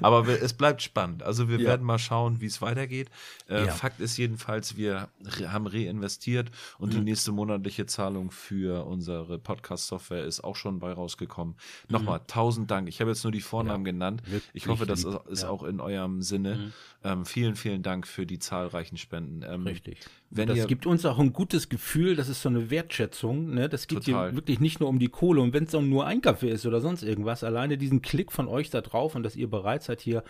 Aber es bleibt spannend. Also wir ja. werden mal schauen, wie es weitergeht. Äh, ja. Fakt ist jedenfalls, wir haben reinvestiert und mhm. die nächste monatliche Zahlung für unsere Podcast-Software ist auch schon bei rausgekommen. Mhm. Nochmal, tausend Dank. Ich habe jetzt nur die Vornamen ja. genannt. Ich hoffe, das ist auch in eurem Sinne. Mhm. Ähm, vielen, vielen Dank für die zahlreichen Spenden. Ähm, Richtig. Wenn das gibt uns auch ein gutes Gefühl, das ist so eine Wertschätzung. Ne? Das geht Total. hier wirklich nicht nur um die Kohle und wenn es nur ein Kaffee ist oder sonst irgendwas, alleine diesen Klick von euch da drauf und dass ihr bereit seid, hier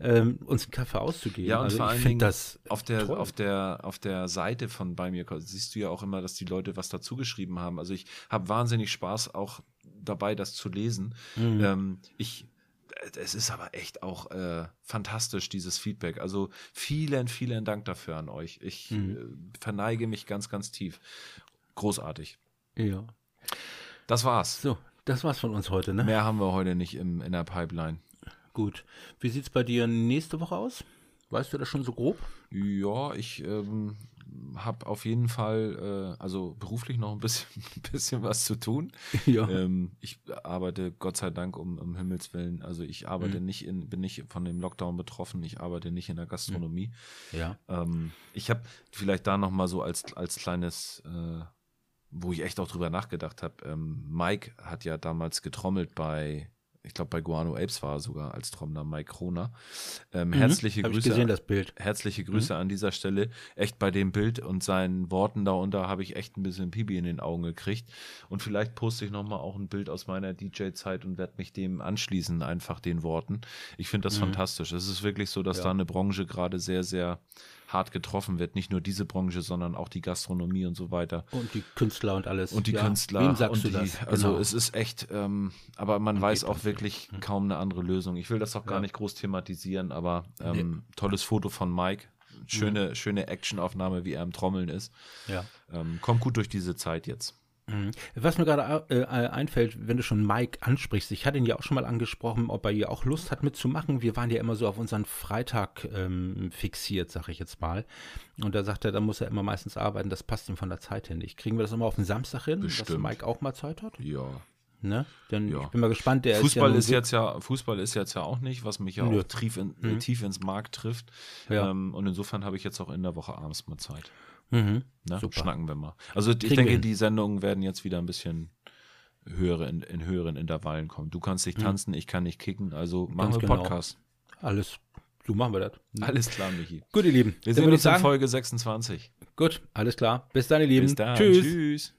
ähm, uns einen Kaffee auszugeben. Ja, und also vor allen Dingen das auf der, auf, der, auf der Seite von bei mir siehst du ja auch immer, dass die Leute was dazu geschrieben haben. Also ich habe wahnsinnig Spaß auch dabei, das zu lesen. Mhm. Ähm, ich es ist aber echt auch äh, fantastisch, dieses Feedback. Also vielen, vielen Dank dafür an euch. Ich mhm. äh, verneige mich ganz, ganz tief. Großartig. Ja. Das war's. So, das war's von uns heute, ne? Mehr haben wir heute nicht im, in der Pipeline. Gut. Wie sieht's bei dir nächste Woche aus? Weißt du das schon so grob? Ja, ich ähm, habe auf jeden Fall, äh, also beruflich noch ein bisschen, *laughs* ein bisschen was zu tun. Ja. Ähm, ich arbeite Gott sei Dank um, um Himmels Willen. Also ich arbeite mhm. nicht in, bin nicht von dem Lockdown betroffen. Ich arbeite nicht in der Gastronomie. Mhm. Ja. Ähm, ich habe vielleicht da noch mal so als als kleines äh, wo ich echt auch drüber nachgedacht habe. Ähm, Mike hat ja damals getrommelt bei ich glaube bei Guano Apes war er sogar als Trommler Mike Kroner. Ähm, mhm, herzliche Grüße. gesehen, das Bild. Herzliche Grüße mhm. an dieser Stelle. Echt bei dem Bild und seinen Worten darunter habe ich echt ein bisschen Pibi in den Augen gekriegt. Und vielleicht poste ich nochmal auch ein Bild aus meiner DJ-Zeit und werde mich dem anschließen, einfach den Worten. Ich finde das mhm. fantastisch. Es ist wirklich so, dass ja. da eine Branche gerade sehr, sehr hart getroffen wird. Nicht nur diese Branche, sondern auch die Gastronomie und so weiter. Und die Künstler und alles. Und die ja. Künstler. Wem sagst du das? Also genau. es ist echt, ähm, aber man und weiß auch wirklich hm. kaum eine andere Lösung. Ich will das auch gar nicht groß thematisieren, aber ähm, nee. tolles Foto von Mike. Schöne, mhm. schöne Actionaufnahme, wie er am Trommeln ist. Ja. Ähm, kommt gut durch diese Zeit jetzt. Mhm. Was mir gerade äh, einfällt, wenn du schon Mike ansprichst, ich hatte ihn ja auch schon mal angesprochen, ob er hier auch Lust hat mitzumachen. Wir waren ja immer so auf unseren Freitag ähm, fixiert, sag ich jetzt mal. Und da sagt er, da muss er immer meistens arbeiten, das passt ihm von der Zeit her nicht. Kriegen wir das immer auf den Samstag hin, Bestimmt. dass Mike auch mal Zeit hat? Ja. Ne? Denn Ja. ich bin mal gespannt, der Fußball ist ist, ja, jetzt ja, Fußball ist jetzt ja auch nicht, was mich ja Nö. auch tief, in, Mhm. tief ins Mark trifft. Ja. Ähm, und insofern habe ich jetzt auch in der Woche abends mal Zeit. Mhm. Ne? Super. Schnacken wir mal. Also ich Kriegen wir denke, die Sendungen werden jetzt wieder ein bisschen höhere in, in höheren Intervallen kommen. Du kannst nicht tanzen, ich kann nicht kicken, also machen Mhm. Ganz wir genau. Podcast. Alles, so machen wir das. *laughs* Alles klar, Michi. Gut, ihr Lieben. Wir sehen uns ich in Folge 26. Gut, alles klar. Bis dann, ihr Lieben. Bis dann. Tschüss. Tschüss.